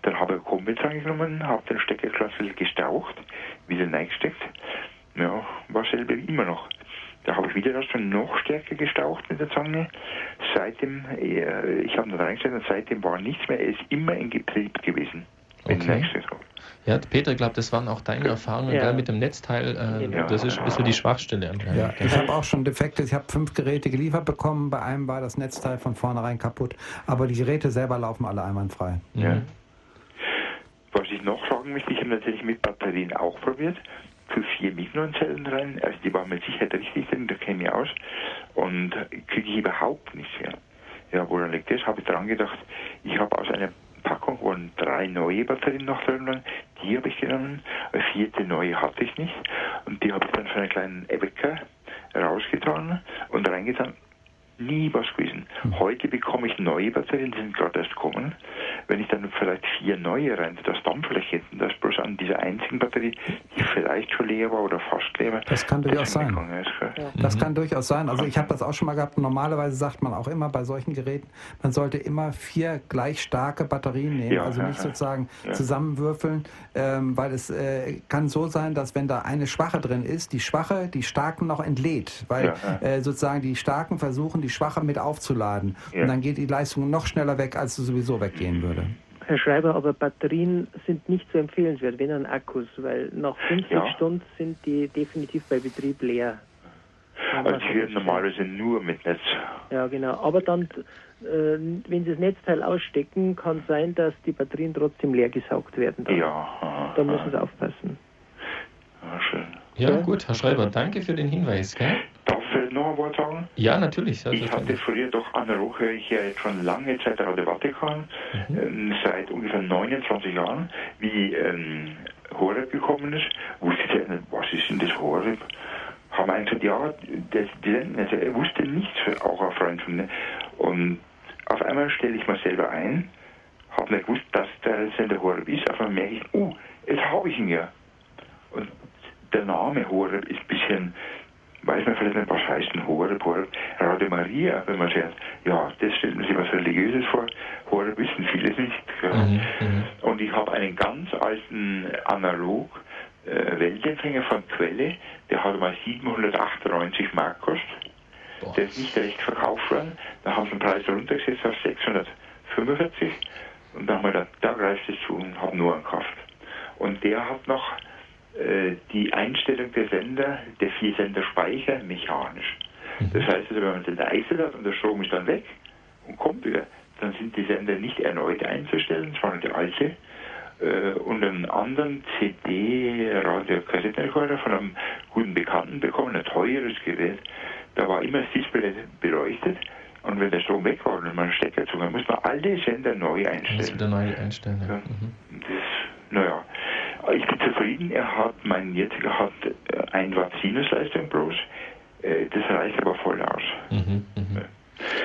Speaker 10: Dann habe ich eine Kombizange genommen, habe den Stecker ein bisschen gestaucht, wieder reingesteckt. Ja, war selber immer noch. Da habe ich wieder das dann noch stärker gestaucht mit der Zange. Seitdem, äh, ich habe ihn reingesteckt und seitdem war nichts mehr. Er ist immer in Betrieb gewesen, okay.
Speaker 1: Ja, Peter, ich glaube, das waren auch deine Erfahrungen ja. mit dem Netzteil. Äh, ja. Das ist ein bisschen die Schwachstelle.
Speaker 2: Ja, ich habe auch schon Defekte. Ich habe fünf Geräte geliefert bekommen. Bei einem war das Netzteil von vornherein kaputt. Aber die Geräte selber laufen alle einwandfrei.
Speaker 10: Ja. Mhm. Was ich noch sagen möchte, ich habe natürlich mit Batterien auch probiert. Für vier Mikrozellen rein. Also die waren mit Sicherheit richtig drin, da kenne ich aus. Und kriege ich überhaupt nichts mehr. Ja, woran liegt das? Habe ich dran gedacht, ich habe aus einer Packung waren drei neue Batterien noch drin, die habe ich genommen, eine vierte neue hatte ich nicht und die habe ich dann für einen kleinen Ebecker rausgetan und reingetan nie was gewesen. Hm. Heute bekomme ich neue Batterien, die sind gerade erst gekommen. Wenn ich dann vielleicht vier neue rein, das dann vielleicht hinten, das bloß an dieser einzigen Batterie, die vielleicht schon leer war oder fast leer war.
Speaker 2: Das kann durchaus sein. Das mhm. kann durchaus sein. Also ich habe das auch schon mal gehabt. Normalerweise sagt man auch immer bei solchen Geräten, man sollte immer vier gleich starke Batterien nehmen, ja, also nicht ja, sozusagen ja. zusammenwürfeln, ähm, weil es äh, kann so sein, dass wenn da eine schwache drin ist, die schwache die starken noch entlädt, weil äh, sozusagen die starken versuchen, die schwache mit aufzuladen. Ja. Und dann geht die Leistung noch schneller weg, als sie sowieso weggehen würde.
Speaker 3: Herr Schreiber, aber Batterien sind nicht so empfehlenswert, wenn an Akkus, weil nach 50 ja. Stunden sind die definitiv bei Betrieb leer.
Speaker 10: Also die werden normalerweise nur mit Netz.
Speaker 3: Ja, genau. Aber dann, äh, wenn Sie das Netzteil ausstecken, kann sein, dass die Batterien trotzdem leer gesaugt werden. Dann.
Speaker 10: Ja.
Speaker 3: Da müssen Sie aufpassen.
Speaker 10: Ja, schön.
Speaker 1: Ja, gut, Herr Schreiber, danke für den Hinweis. Gell?
Speaker 10: Noch ein Wort sagen?
Speaker 1: Ja, natürlich.
Speaker 10: ich hatte früher doch höre ich ja jetzt schon lange Zeit Radio Vatikan, mhm. ähm, seit ungefähr 29 Jahren, wie ähm, Horeb gekommen ist. Wusste ich nicht, was ist denn das Horeb? Haben einen gesagt, ja, das, das, also er wusste nichts, auch ein Freund von mir. Und auf einmal stelle ich mal selber ein, habe nicht gewusst, dass der Sender Horeb ist, auf einmal merke ich, oh, jetzt habe ich ihn ja. Und der Name Horeb ist ein bisschen weiß man vielleicht nicht, was heißt ein Horeb. Radio Maria, wenn man sagt, ja, das stellt man sich was Religiöses vor, Horeb wissen viele nicht. Mhm, mhm. und ich habe einen ganz alten Analog, äh, Weltempfänger von Quelle, der hat mal 798 Mark gekostet. Der ist nicht recht verkauft worden. Dann haben sie den Preis runtergesetzt auf 645 und dann haben wir gedacht, da greift es zu und haben nur einen gekauft. Und der hat noch die Einstellung der Sender, der vier Sender Speicher mechanisch. Mhm. Das heißt, also, wenn man den eiselt hat und der Strom ist dann weg und kommt wieder, dann sind die Sender nicht erneut einzustellen, war die alte. Äh, und einen anderen CD-Radio-Kassettenrekorder von einem guten Bekannten bekommen, ein teures Gerät. Da war immer das Display beleuchtet und wenn der Strom weg war und man Stecker zog, dann muss man alle Sender neu einstellen. Das
Speaker 1: wieder neu einstellen, ja. Mhm.
Speaker 10: Das, naja, ich bin zufrieden. Er hat, mein jetziger hat äh, ein Watt Sinusleistung bloß. Äh, das reicht aber voll aus. Mhm, mh.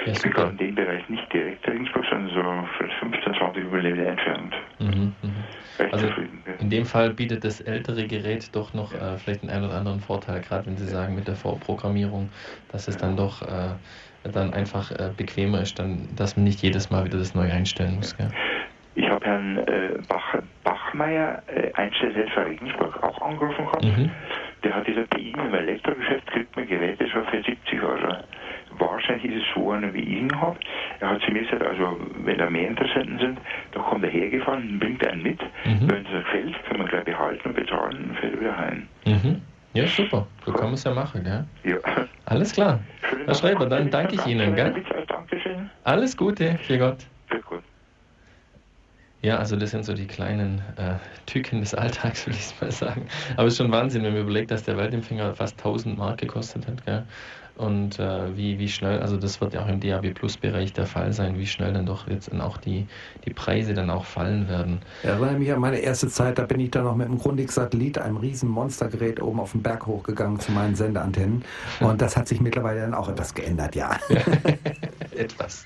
Speaker 10: Ja, ich bin gerade in dem Bereich nicht direkt Regensburg, sondern so 15, 20 Überlebende entfernt. Mhm,
Speaker 1: mh. Also in dem Fall bietet das ältere Gerät doch noch äh, vielleicht einen, einen oder anderen Vorteil, gerade wenn Sie sagen mit der Vorprogrammierung, dass es dann doch äh, dann einfach äh, bequemer ist, dann, dass man nicht jedes Mal wieder das neu einstellen muss.
Speaker 10: Ich habe Herrn äh, Bach, Bachmeier, äh, Einstellhelfer Regensburg, auch angerufen gehabt. Mhm. Der hat gesagt, bei Ihnen im Elektrogeschäft kriegt man Geräte schon für 70 Euro. Wahrscheinlich ist es so einer, wie ich ihn habe. Er hat zu mir gesagt, also wenn da mehr Interessenten sind, dann kommt er hergefahren, bringt einen mit. Mhm. Wenn es gefällt, kann man gleich behalten und bezahlen und fährt wieder heim.
Speaker 1: Mhm. Ja, super. So kann man es ja machen, gell? Ja. Alles klar. Herr Schreiber, dann danke ich Ihnen, gell? Dankeschön. Alles Gute, für Gott. Für Gott. Ja, also das sind so die kleinen äh, Tücken des Alltags, will ich mal sagen. Aber es ist schon Wahnsinn, wenn man überlegt, dass der Weltempfänger fast 1000 Mark gekostet hat. Gell? Und äh, wie, wie schnell, also das wird ja auch im DAB Plus Bereich der Fall sein, wie schnell dann doch jetzt dann auch die, die Preise dann auch fallen werden.
Speaker 2: Ja, erinnere mich an meine erste Zeit, da bin ich dann noch mit einem Grundig-Satellit, einem riesen Monstergerät oben auf den Berg hochgegangen zu meinen Sendeantennen und das hat sich mittlerweile dann auch etwas geändert, ja.
Speaker 1: etwas.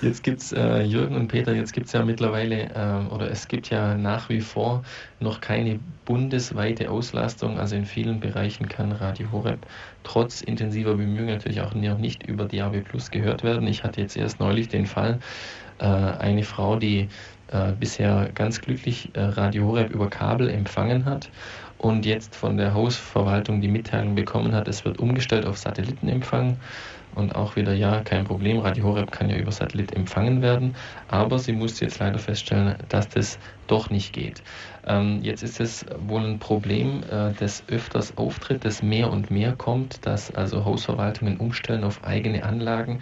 Speaker 1: Jetzt gibt es, äh, Jürgen und Peter, jetzt gibt es ja mittlerweile, äh, oder es gibt ja nach wie vor noch keine bundesweite Auslastung, also in vielen Bereichen kann Radio Horeb trotz intensiver Bemühungen natürlich auch noch nicht über DAB Plus gehört werden. Ich hatte jetzt erst neulich den Fall, äh, eine Frau, die äh, bisher ganz glücklich äh, Radio Horeb über Kabel empfangen hat und jetzt von der Hausverwaltung die Mitteilung bekommen hat, es wird umgestellt auf Satellitenempfang. Und auch wieder, ja, kein Problem, Radio Horeb kann ja über Satellit empfangen werden, aber sie musste jetzt leider feststellen, dass das doch nicht geht. Ähm, jetzt ist es wohl ein Problem, äh, das öfters auftritt, das mehr und mehr kommt, dass also Hausverwaltungen umstellen auf eigene Anlagen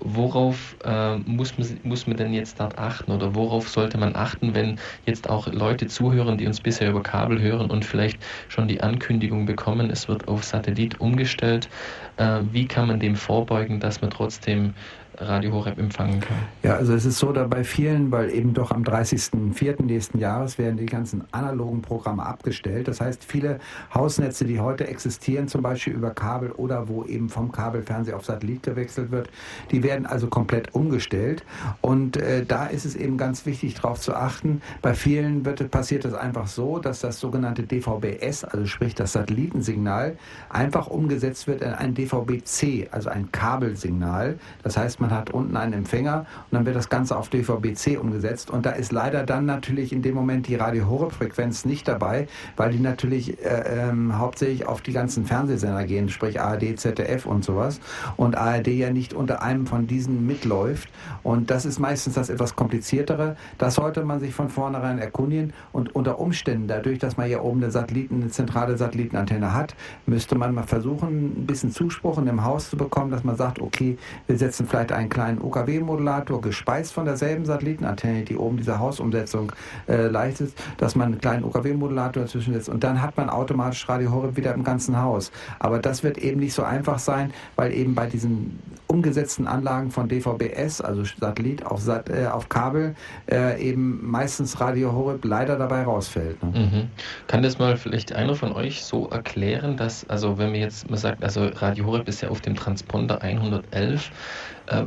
Speaker 1: worauf äh, muss, man, muss man denn jetzt dort achten oder worauf sollte man achten, wenn jetzt auch Leute zuhören, die uns bisher über Kabel hören und vielleicht schon die Ankündigung bekommen, es wird auf Satellit umgestellt. Äh, wie kann man dem vorbeugen, dass man trotzdem Radio Horeb empfangen kann.
Speaker 2: Ja, also es ist so da bei vielen, weil eben doch am 30.04. nächsten Jahres werden die ganzen analogen Programme abgestellt. Das heißt, viele Hausnetze, die heute existieren, zum Beispiel über Kabel oder wo eben vom Kabelfernseher auf Satellit gewechselt wird, die werden also komplett umgestellt. Und äh, da ist es eben ganz wichtig, darauf zu achten. Bei vielen wird, passiert es einfach so, dass das sogenannte DVB-S, also sprich das Satellitensignal, einfach umgesetzt wird in ein DVB-C, also ein Kabelsignal. Das heißt, man man hat unten einen Empfänger und dann wird das Ganze auf DVB-C umgesetzt. Und da ist leider dann natürlich in dem Moment die Radio Horeb Frequenz nicht dabei, weil die natürlich äh, ähm, hauptsächlich auf die ganzen Fernsehsender gehen, sprich ARD, ZDF und sowas. Und ARD ja nicht unter einem von diesen mitläuft. Und das ist meistens das etwas kompliziertere. Das sollte man sich von vornherein erkundigen und unter Umständen, dadurch, dass man hier oben eine Satelliten, eine zentrale Satellitenantenne hat, müsste man mal versuchen, ein bisschen Zuspruch in dem Haus zu bekommen, dass man sagt, okay, wir setzen vielleicht einen kleinen UKW-Modulator, gespeist von derselben Satellitenantenne, die oben diese Hausumsetzung äh, leistet, dass man einen kleinen UKW-Modulator dazwischen setzt und dann hat man automatisch Radio Horeb wieder im ganzen Haus. Aber das wird eben nicht so einfach sein, weil eben bei diesen umgesetzten Anlagen von DVB-S, also Satellit auf, Sat äh, auf Kabel, äh, eben meistens Radio Horeb leider dabei rausfällt.
Speaker 1: Ne? Mhm. Kann das mal vielleicht einer von euch so erklären, dass, also wenn man jetzt mal sagt, also Radio Horeb ist ja auf dem Transponder 111, äh,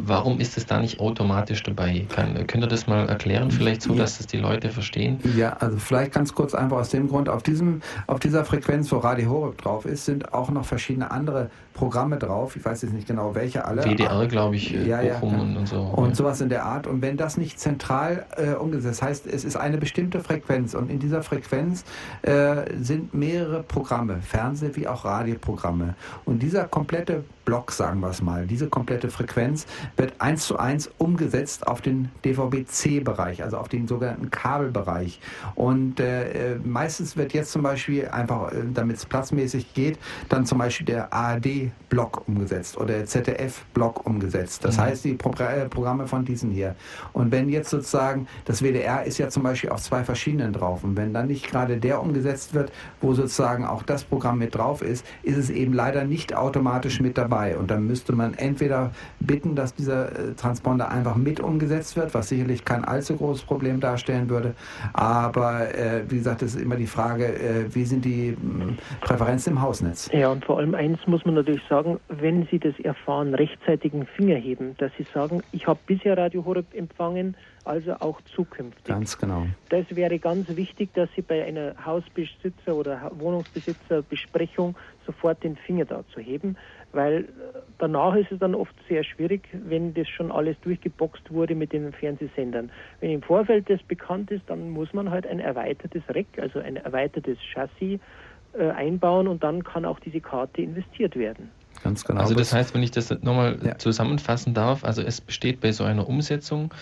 Speaker 1: warum ist es da nicht automatisch dabei? Kann, könnt ihr das mal erklären, vielleicht so, dass es die Leute verstehen?
Speaker 2: Ja, also vielleicht ganz kurz einfach aus dem Grund, auf, diesem, auf dieser Frequenz, wo Radio Horeb drauf ist, sind auch noch verschiedene andere Programme drauf. Ich weiß jetzt nicht genau welche alle.
Speaker 1: WDR, glaube ich, äh,
Speaker 2: ja, ja, und, so. Und sowas in der Art. Und wenn das nicht zentral äh, umgesetzt, das heißt, es ist eine bestimmte Frequenz und in dieser Frequenz äh, sind mehrere Programme, Fernseh- wie auch Radioprogramme. Und dieser komplette Block, sagen wir es mal, diese komplette Frequenz wird eins zu eins umgesetzt auf den DVB-C-Bereich, also auf den sogenannten Kabelbereich. Und äh, meistens wird jetzt zum Beispiel einfach, äh, damit es platzmäßig geht, dann zum Beispiel der ARD-Block umgesetzt oder der ZDF-Block umgesetzt. Das mhm. heißt, die Pro äh, Programme von diesen hier. Und wenn jetzt sozusagen, das WDR ist ja zum Beispiel auf zwei verschiedenen drauf. Und wenn dann nicht gerade der umgesetzt wird, wo sozusagen auch das Programm mit drauf ist, ist es eben leider nicht automatisch mit dabei. Und dann müsste man entweder bitten, dass dieser äh, Transponder einfach mit umgesetzt wird, was sicherlich kein allzu großes Problem darstellen würde. Aber äh, wie gesagt, es ist immer die Frage, äh, wie sind die mh, Präferenzen im Hausnetz?
Speaker 3: Ja, und vor allem eins muss man natürlich sagen, wenn Sie das erfahren, rechtzeitigen Finger heben, dass Sie sagen, ich habe bisher Radio Horeb empfangen, also auch zukünftig.
Speaker 2: Ganz genau.
Speaker 3: Das wäre ganz wichtig, dass Sie bei einer Hausbesitzer- oder Wohnungsbesitzerbesprechung sofort den Finger dazu heben, weil äh, danach ist es dann oft sehr schwierig, wenn das schon alles durchgeboxt wurde mit den Fernsehsendern. Wenn im Vorfeld das bekannt ist, dann muss man halt ein erweitertes Rack, also ein erweitertes Chassis äh, einbauen und dann kann auch diese Karte investiert werden.
Speaker 1: Ganz genau. Also das heißt, wenn ich das nochmal ja. zusammenfassen darf, also es besteht bei so einer Umsetzung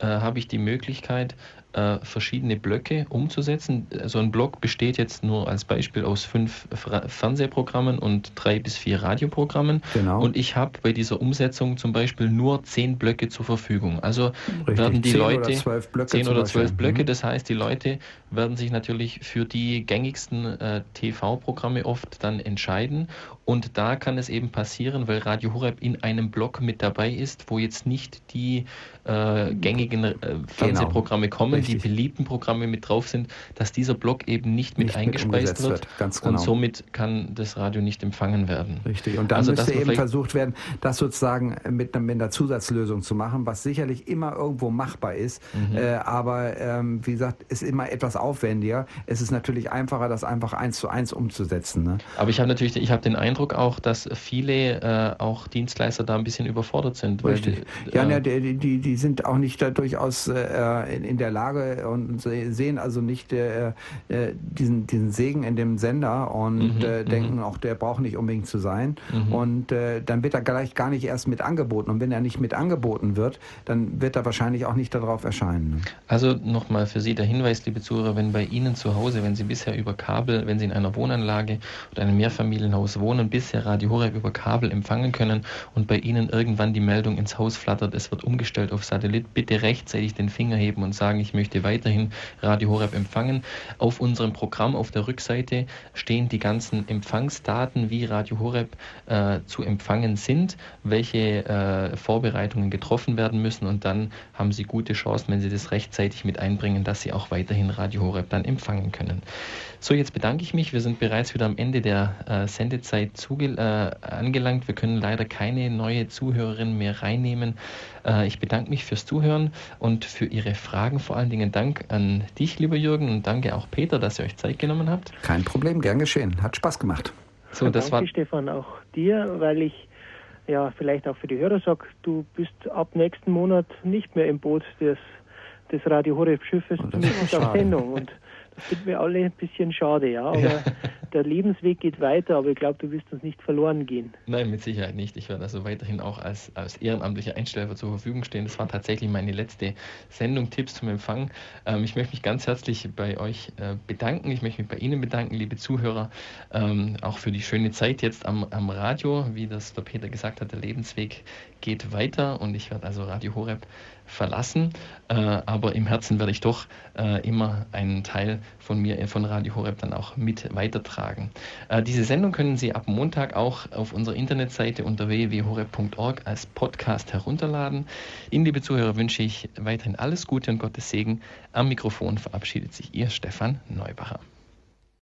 Speaker 1: äh, habe ich die Möglichkeit, äh, verschiedene Blöcke umzusetzen. So ein Block besteht jetzt nur als Beispiel aus fünf Fernsehprogrammen und drei bis vier Radioprogrammen. Genau. Und ich habe bei dieser Umsetzung zum Beispiel nur zehn Blöcke zur Verfügung. Also Richtig. werden die zehn Leute oder zwölf Blöcke zehn oder zwölf Blöcke. Mhm. Das heißt, die Leute werden sich natürlich für die gängigsten äh, TV-Programme oft dann entscheiden. Und da kann es eben passieren, weil Radio Horeb in einem Block mit dabei ist, wo jetzt nicht die äh, gängigen äh, Fernsehprogramme genau. kommen, Richtig. die beliebten Programme mit drauf sind, dass dieser Block eben nicht mit nicht eingespeist mit wird. wird. Genau. Und somit kann das Radio nicht empfangen werden.
Speaker 2: Richtig. Und dann also, müsste eben versucht werden, das sozusagen mit, mit einer Zusatzlösung zu machen, was sicherlich immer irgendwo machbar ist. Mhm. Äh, aber ähm, wie gesagt, ist immer etwas aufwendiger. Es ist natürlich einfacher, das einfach eins zu eins umzusetzen. Ne?
Speaker 1: Aber ich habe natürlich, ich habe den Eindruck auch, dass viele äh, auch Dienstleister da ein bisschen überfordert sind.
Speaker 2: Richtig. Ja, äh, die, die, die sind auch nicht da durchaus äh, in, in der Lage, Lage und sehen also nicht äh, äh, diesen, diesen Segen in dem Sender und mhm, äh, mhm. denken auch, der braucht nicht unbedingt zu sein. Mhm. Und äh, dann wird er gleich gar nicht erst mit angeboten. Und wenn er nicht mit angeboten wird, dann wird er wahrscheinlich auch nicht darauf erscheinen. Ne?
Speaker 1: Also nochmal für Sie der Hinweis, liebe Zuhörer, wenn bei Ihnen zu Hause, wenn Sie bisher über Kabel, wenn Sie in einer Wohnanlage oder einem Mehrfamilienhaus wohnen, bisher Radio Horeb über Kabel empfangen können und bei Ihnen irgendwann die Meldung ins Haus flattert, es wird umgestellt auf Satellit, bitte rechtzeitig den Finger heben und sagen, ich möchte weiterhin Radio Horeb empfangen. Auf unserem Programm auf der Rückseite stehen die ganzen Empfangsdaten, wie Radio Horeb äh, zu empfangen sind, welche äh, Vorbereitungen getroffen werden müssen und dann haben Sie gute Chancen, wenn Sie das rechtzeitig mit einbringen, dass Sie auch weiterhin Radio Horeb dann empfangen können. So, jetzt bedanke ich mich. Wir sind bereits wieder am Ende der äh, Sendezeit äh, angelangt. Wir können leider keine neue Zuhörerin mehr reinnehmen. Äh, ich bedanke mich fürs Zuhören und für Ihre Fragen. Vor allen Dingen Dank an dich, lieber Jürgen, und danke auch Peter, dass ihr euch Zeit genommen habt.
Speaker 2: Kein Problem, gern geschehen. Hat Spaß gemacht.
Speaker 3: So, ja, das danke, war Stefan, auch dir, weil ich ja vielleicht auch für die Hörer sage, du bist ab nächsten Monat nicht mehr im Boot des, des Radio Horeb Schiffes, zumindest auf Sendung. Und finden wir alle ein bisschen schade, ja. Aber ja. der Lebensweg geht weiter, aber ich glaube, du wirst uns nicht verloren gehen.
Speaker 1: Nein, mit Sicherheit nicht. Ich werde also weiterhin auch als, als ehrenamtlicher Einsteller zur Verfügung stehen. Das war tatsächlich meine letzte Sendung, Tipps zum Empfang. Ähm, ich möchte mich ganz herzlich bei euch äh, bedanken. Ich möchte mich bei Ihnen bedanken, liebe Zuhörer, ähm, auch für die schöne Zeit jetzt am, am Radio. Wie das der Peter gesagt hat, der Lebensweg geht weiter und ich werde also Radio Horeb verlassen, äh, aber im Herzen werde ich doch äh, immer einen Teil von mir, von Radio Horeb dann auch mit weitertragen. Äh, diese Sendung können Sie ab Montag auch auf unserer Internetseite unter www.horeb.org als Podcast herunterladen. Ihnen, liebe Zuhörer, wünsche ich weiterhin alles Gute und Gottes Segen. Am Mikrofon verabschiedet sich Ihr Stefan Neubacher.